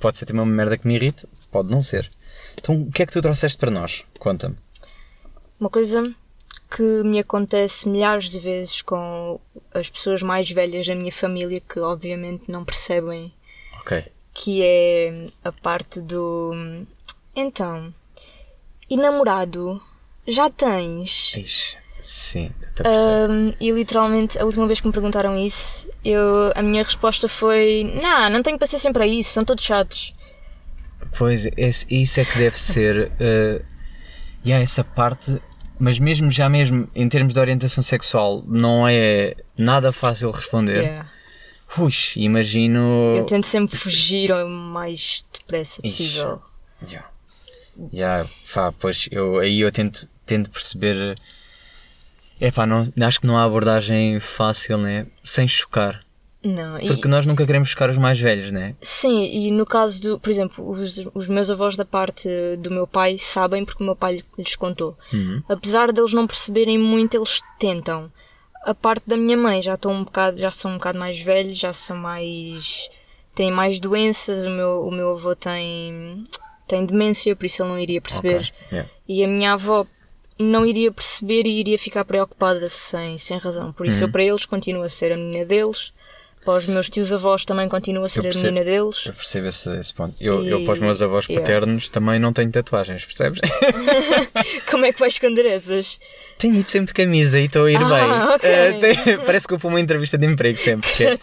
Pode ser também uma merda que me irrite, pode não ser. Então, o que é que tu trouxeste para nós? Conta-me. Uma coisa que me acontece milhares de vezes com as pessoas mais velhas da minha família que obviamente não percebem Ok. que é a parte do então e namorado já tens Ixi, sim, a. Ahm, e literalmente a última vez que me perguntaram isso eu a minha resposta foi não não tenho paciência para isso são todos chatos Pois, esse- isso é que deve ser. eh, e há essa parte, mas mesmo já mesmo em termos de orientação sexual, não é nada fácil responder. Yeah. Puxa, imagino. eu tento sempre fugir o mais depressa possível Yeah. Yeah, pá, pois eu, aí eu tento, tento perceber. É pá, não, acho que não há abordagem fácil, né? Sem chocar. Não e- Porque nós nunca queremos chocar os mais velhos, né? Sim, e no caso do, por exemplo, os, os meus avós da parte do meu pai sabem porque o meu pai lhes contou. Uhum. Apesar deles não perceberem muito, eles tentam. A parte da minha mãe já estão um bocado, já são um bocado mais velhos, já são mais têm mais doenças, o meu, o meu avô tem tem demência, por isso ele não iria perceber. Ok, yeah. E a minha avó não iria perceber e iria ficar preocupada sem, sem razão. Por isso, Uhum. eu para eles continuo a ser a menina deles. Para os meus tios avós também continuo a ser a percebo. menina deles. Eu percebo esse, esse ponto. Eu, eu, E- para os meus avós yeah. paternos, também não tenho tatuagens, percebes? Como é que vais esconder essas? Tenho ido sempre camisa e estou a ir Ah, bem. ok. Eh, tem- parece que eu vou para uma entrevista de emprego sempre. que é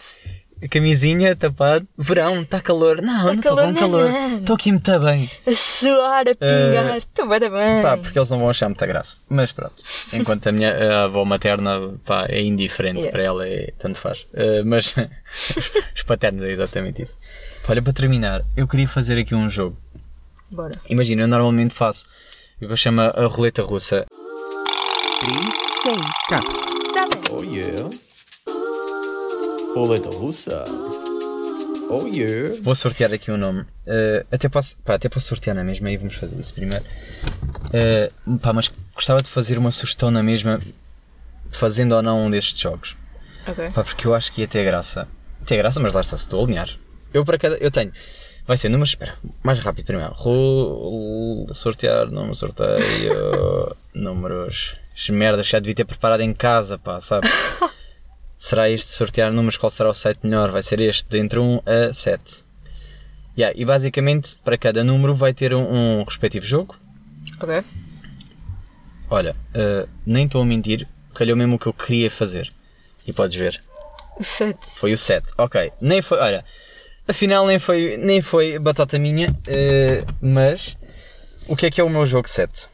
camisinha, tapado, verão, está calor. Não, não estou calor, com calor. não. Estou aqui muito bem. A suar, a pingar. Estou bem, bem. Pá, porque eles não vão achar muita graça. Mas pronto. Enquanto a minha a avó materna pá, é indiferente Yeah. para ela, é, tanto faz. Eh, mas os paternos é exatamente isso. Olha, para terminar, eu queria fazer aqui um jogo. Bora. Imagina, eu normalmente faço o que eu chamo a roleta russa. Oh yeah. Roleta russa. Oh yeah. Vou sortear aqui um nome. Eh, até, posso, pá, até posso sortear na mesma e vamos fazer isso primeiro. Eh, pá, mas gostava de fazer uma sugestão na mesma, de fazendo ou não um destes jogos. Ok. Pá, porque eu acho que ia ter graça. Ter graça, mas lá está, se estou a alinhar. Eu para cada. Eu tenho. Vai ser números. Espera, mais rápido primeiro. Rol, sortear, número sorteio. números. As merdas, já devia ter preparado em casa, pá, sabe? será este sortear números? Qual será o site melhor? Vai ser este, de entre 1 a 7. Yeah, e basicamente, para cada número vai ter um, um respectivo jogo. Ok. Olha, eh, nem estou a mentir, calhou mesmo o que eu queria fazer. E podes ver. O 7. Foi o 7. Ok. Nem foi. Olha. Afinal nem foi, nem foi batota minha. eh, mas. O que é que é o meu jogo 7?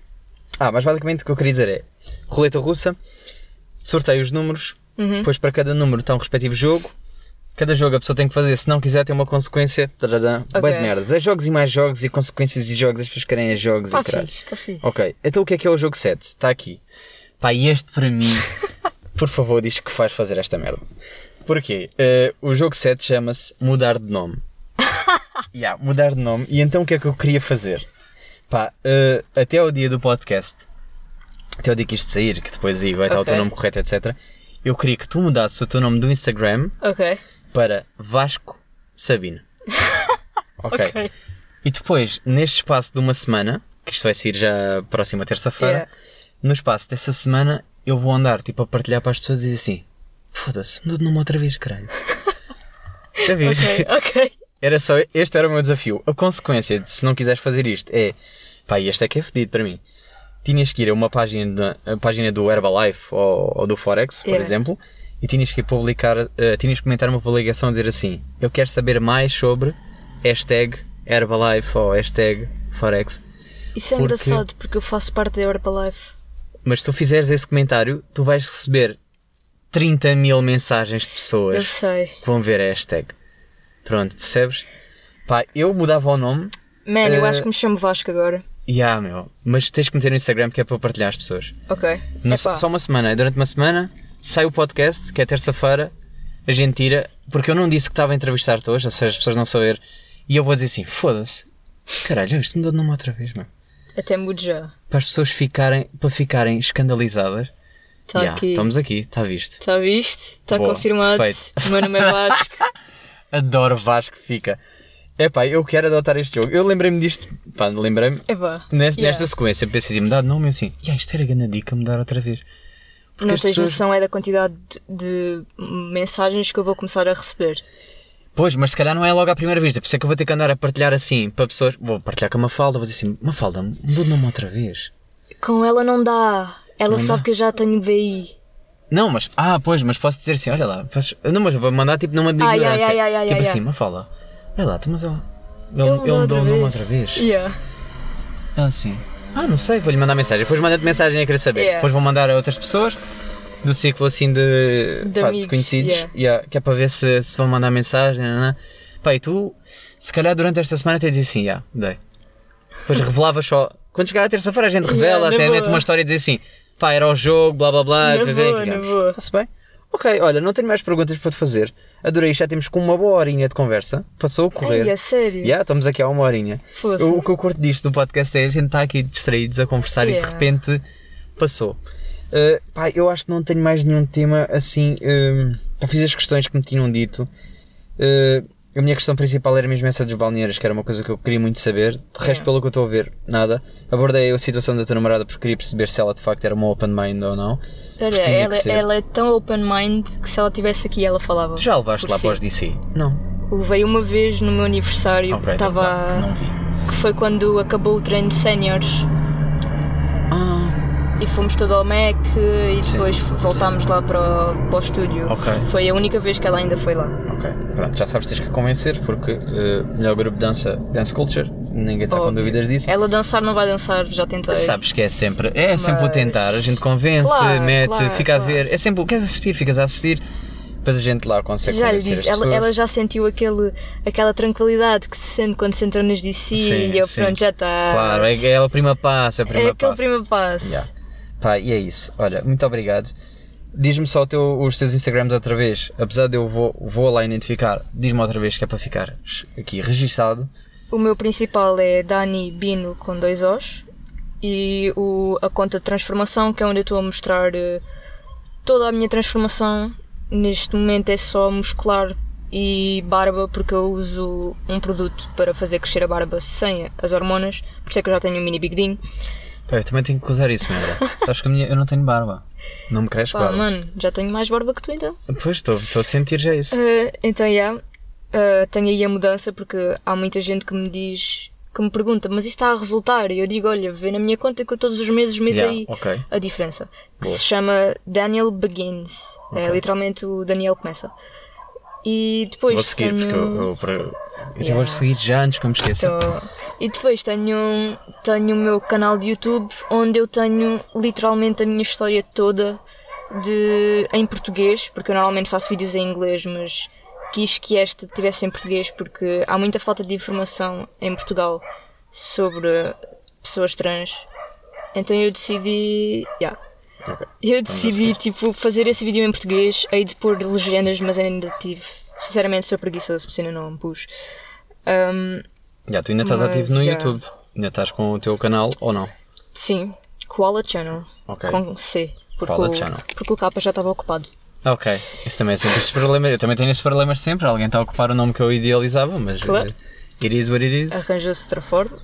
Ah, mas basicamente o que eu queria dizer é. Roleta russa. Sorteio os números. Uhum. Depois para cada número está um respectivo jogo. Cada jogo a pessoa tem que fazer. Se não quiser ter uma consequência. Tadadã, Ok. bué de merdas. É jogos e mais jogos. E consequências e jogos. As pessoas querem é jogos Está e caralho. fixe, está fixe. Ok, então o que é que é o jogo 7? Está aqui. Pá, e este para mim, por favor, diz que faz fazer esta merda. Porquê? Eh, o jogo 7 chama-se Mudar de Nome. yeah, mudar de nome. E então o que é que eu queria fazer? Pá, eh, até ao dia do podcast, até ao dia que isto sair, que depois aí vai estar o teu nome correto, etc. Eu queria que tu mudasses o teu nome do Instagram Ok. para Vasco Sabino. ok. E depois, neste espaço de uma semana, que isto vai sair já próxima terça-feira, Yeah. no espaço dessa semana eu vou andar tipo a partilhar para as pessoas e dizer assim: foda-se, mudou de nome outra vez, caralho. Já viste? Ok, ok. Era só, este era o meu desafio. A consequência de se não quiseres fazer isto é, pá, este é que é fedido para mim. Tinhas que ir a uma página, a página do Herbalife ou, ou do Forex, por Yeah. exemplo, e tinhas que publicar, eh, tinhas que comentar uma publicação a dizer assim: Eu quero saber mais sobre hashtag Herbalife ou hashtag Forex. Isso é Porque- engraçado porque eu faço parte da Herbalife. Mas se tu fizeres esse comentário, tu vais receber 30 mil mensagens de Eu pessoas sei. que vão ver a hashtag. Pronto, percebes? Pá, eu mudava o nome Man, eu Eh, acho que me chamo Vasco agora. E ah, meu, mas tens que meter no Instagram que é para partilhar as pessoas. Ok. Epá, só uma semana, durante uma semana sai o podcast, que é terça-feira, a gente tira, porque eu não disse que estava a entrevistar-te hoje, ou seja, as pessoas não saber, e eu vou dizer assim: foda-se, caralho, isto mudou de nome outra vez, meu. Até mudo já. Para as pessoas ficarem, para ficarem escandalizadas. Está Ya, aqui. Estamos aqui, está visto. Está visto? Está confirmado. perfeito. O meu nome é Vasco. Adoro Vasco, fica. Epá, eu quero adotar este jogo. Eu lembrei-me disto, pá, lembrei-me Epá. nesta, Yeah. nesta sequência, pensei assim, mudar de nome, assim, yeah, isto era grande dica, mudar outra vez. Porque Não as tens pessoas- noção é da quantidade de, de mensagens que eu vou começar a receber. Pois, mas se calhar não é logo à primeira vista, por isso é que eu vou ter que andar a partilhar assim para pessoas. Vou partilhar com a Mafalda, vou dizer assim: Mafalda, mudou de nome outra vez. Com ela não dá. Ela Não sabe dá? que eu já tenho BI. Não, mas. Ah, pois, mas posso dizer assim: olha lá. faz- Não, mas eu vou mandar tipo numa de Ai, ai, ignorância. ai, ai, ai, tipo ai, assim, ai. Mafalda, olha lá, tu, mas ela. Ele, Ele ele mudou mudou o outra nome vez. outra vez. Yeah. Ela assim: ah, não sei, vou-lhe mandar mensagem. Depois manda-te mensagem a querer saber. Yeah. Depois vou mandar a outras pessoas do ciclo assim de, De pá, amigos, conhecidos, yeah. yeah, que é para ver se, se vão mandar mensagem. Não, não. Pá, e tu, se calhar durante esta semana, até dizes assim: já, dei. Depois revelavas só. Quando chegar a terça-feira, a gente Yeah, revela, até mete uma história e diz assim: pá, era o jogo, blá blá blá. Na que- que- boa, que- na boa. Está-se bem? Ok, olha, não tenho mais perguntas para te fazer. Adorei, já temos com uma boa horinha de conversa. Passou a correr. Ai, é sério? Já, estamos aqui há uma horinha. Fosse. O, que eu curto disto do podcast é a gente estar aqui distraídos a conversar e de Yeah. repente passou. Uh, pá, eu acho que não tenho mais nenhum tema assim. Pá, fiz as questões que me tinham dito. Uh, a minha questão principal era mesmo essa dos balneários, que era uma coisa que eu queria muito saber. De resto, Yeah. pelo que eu estou a ver, nada. Abordei a situação da tua namorada porque queria perceber se ela de facto era uma open mind ou não. Olha, ela, ela é tão open mind que se ela estivesse aqui ela falava. Tu já levaste lá si. para os DC? Não. Levei uma vez no meu aniversário Ok, que então estava. tá, não vi. que foi quando acabou o treino de séniores Ah, e fomos todo ao Mac e Sim, depois voltámos lá para o, para o estúdio. Ok. Foi a única vez que ela ainda foi lá. ok. Pronto, já sabes, tens que convencer porque uh, melhor grupo de dança, Dance Culture, ninguém está com Óbvio. dúvidas disso. Ela dançar não vai dançar, já tentei. Sabes que é sempre, é sempre o Mas- tentar, a gente convence, Claro, mete, claro, fica a claro. ver, é sempre, queres assistir, ficas a assistir, depois a gente lá consegue Já lhe disse, ela, ela já sentiu aquele, aquela tranquilidade que se sente quando se entra nas DC Sim, e eu sim. pronto, já está. Claro, é, é a prima passo, é a É prima aquele passo. primeiro passo. Yeah. Pá, e é isso, olha, muito obrigado. Diz-me só teu- os teus Instagrams outra vez, apesar de eu vou, vou lá identificar, diz-me outra vez que é para ficar aqui registado. O meu principal é Dani Bino com dois Os e o, a conta de transformação, que é onde eu estou a mostrar eh, toda a minha transformação. Neste momento é só muscular e barba, porque eu uso um produto para fazer crescer a barba sem as hormonas, por isso é que eu já tenho um mini bigodinho. Pá, eu também tenho que usar isso, merda. Sabes que a minha, eu não tenho barba. Não me cresce Pá, barba. mano, já tenho mais barba que tu então. Pois, estou a sentir já isso. Eh, então, yeah, eh, tenho aí a mudança porque há muita gente que me diz, que me pergunta, mas isto está a resultar? E eu digo, olha, vê na minha conta que eu todos os meses meto Yeah, aí ok. a diferença. Que Boa. se chama Daniel Begins. É Ok. literalmente o Daniel começa. E depois Vou seguir, tenho... porque eu, eu, eu Yeah. vou seguir já antes que eu me esqueça. Então, e depois tenho, tenho o meu canal de YouTube onde eu tenho literalmente a minha história toda de, em português, porque eu normalmente faço vídeos em inglês, mas quis que este tivesse em português porque há muita falta de informação em Portugal sobre pessoas trans. Então eu decidi, yeah, E eu decidi, tipo, fazer esse vídeo em português, hei de pôr legendas, mas ainda tive. Sinceramente, sou preguiçoso, por isso não pus. Um, Já, tu ainda estás ativo no já. YouTube. Ainda estás com o teu canal ou não? sim, Koala Channel. Ok. Com C. Porque, Koala o, Channel. porque o capa já estava ocupado. Ok. Isso também é sempre esse problema. Eu também tenho esses problemas sempre. Alguém está a ocupar o nome que eu idealizava, mas. Claro. eh, It is what it is. Arranjou-se outra forma.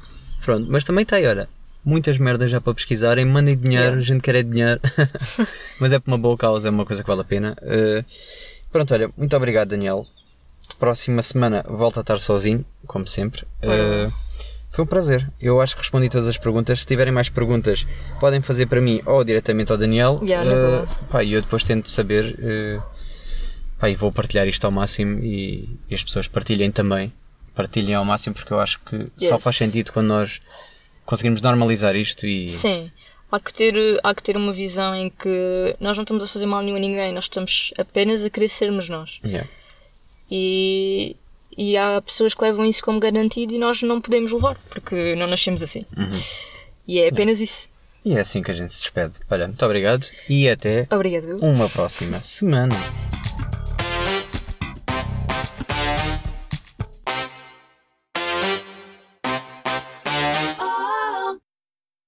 Pronto, mas também tem, olha, muitas merdas já para pesquisarem, mandem dinheiro, Yeah. a gente quer é dinheiro, mas é por uma boa causa, é uma coisa que vale a pena. Uh, pronto, olha, muito obrigado, Daniel. Próxima semana volto a estar sozinho, como sempre. Uh, foi um prazer. Eu acho que respondi todas as perguntas. Se tiverem mais perguntas, podem fazer para mim ou diretamente ao Daniel. Yeah, na Uh, boa. pá, e eu depois tento saber. Uh, pá, e vou partilhar isto ao máximo e, e as pessoas partilhem também. Partilhem ao máximo porque eu acho que só Yes. faz sentido quando nós conseguimos normalizar isto e. Sim. Há que, ter, há que ter uma visão em que nós não estamos a fazer mal nenhum a ninguém, nós estamos apenas a querer sermos nós. Yeah. E, e há pessoas que levam isso como garantido e nós não podemos levar, porque não nascemos assim. E é apenas isso. E é assim que a gente se despede. Olha, muito obrigado e até Obrigado. uma próxima semana.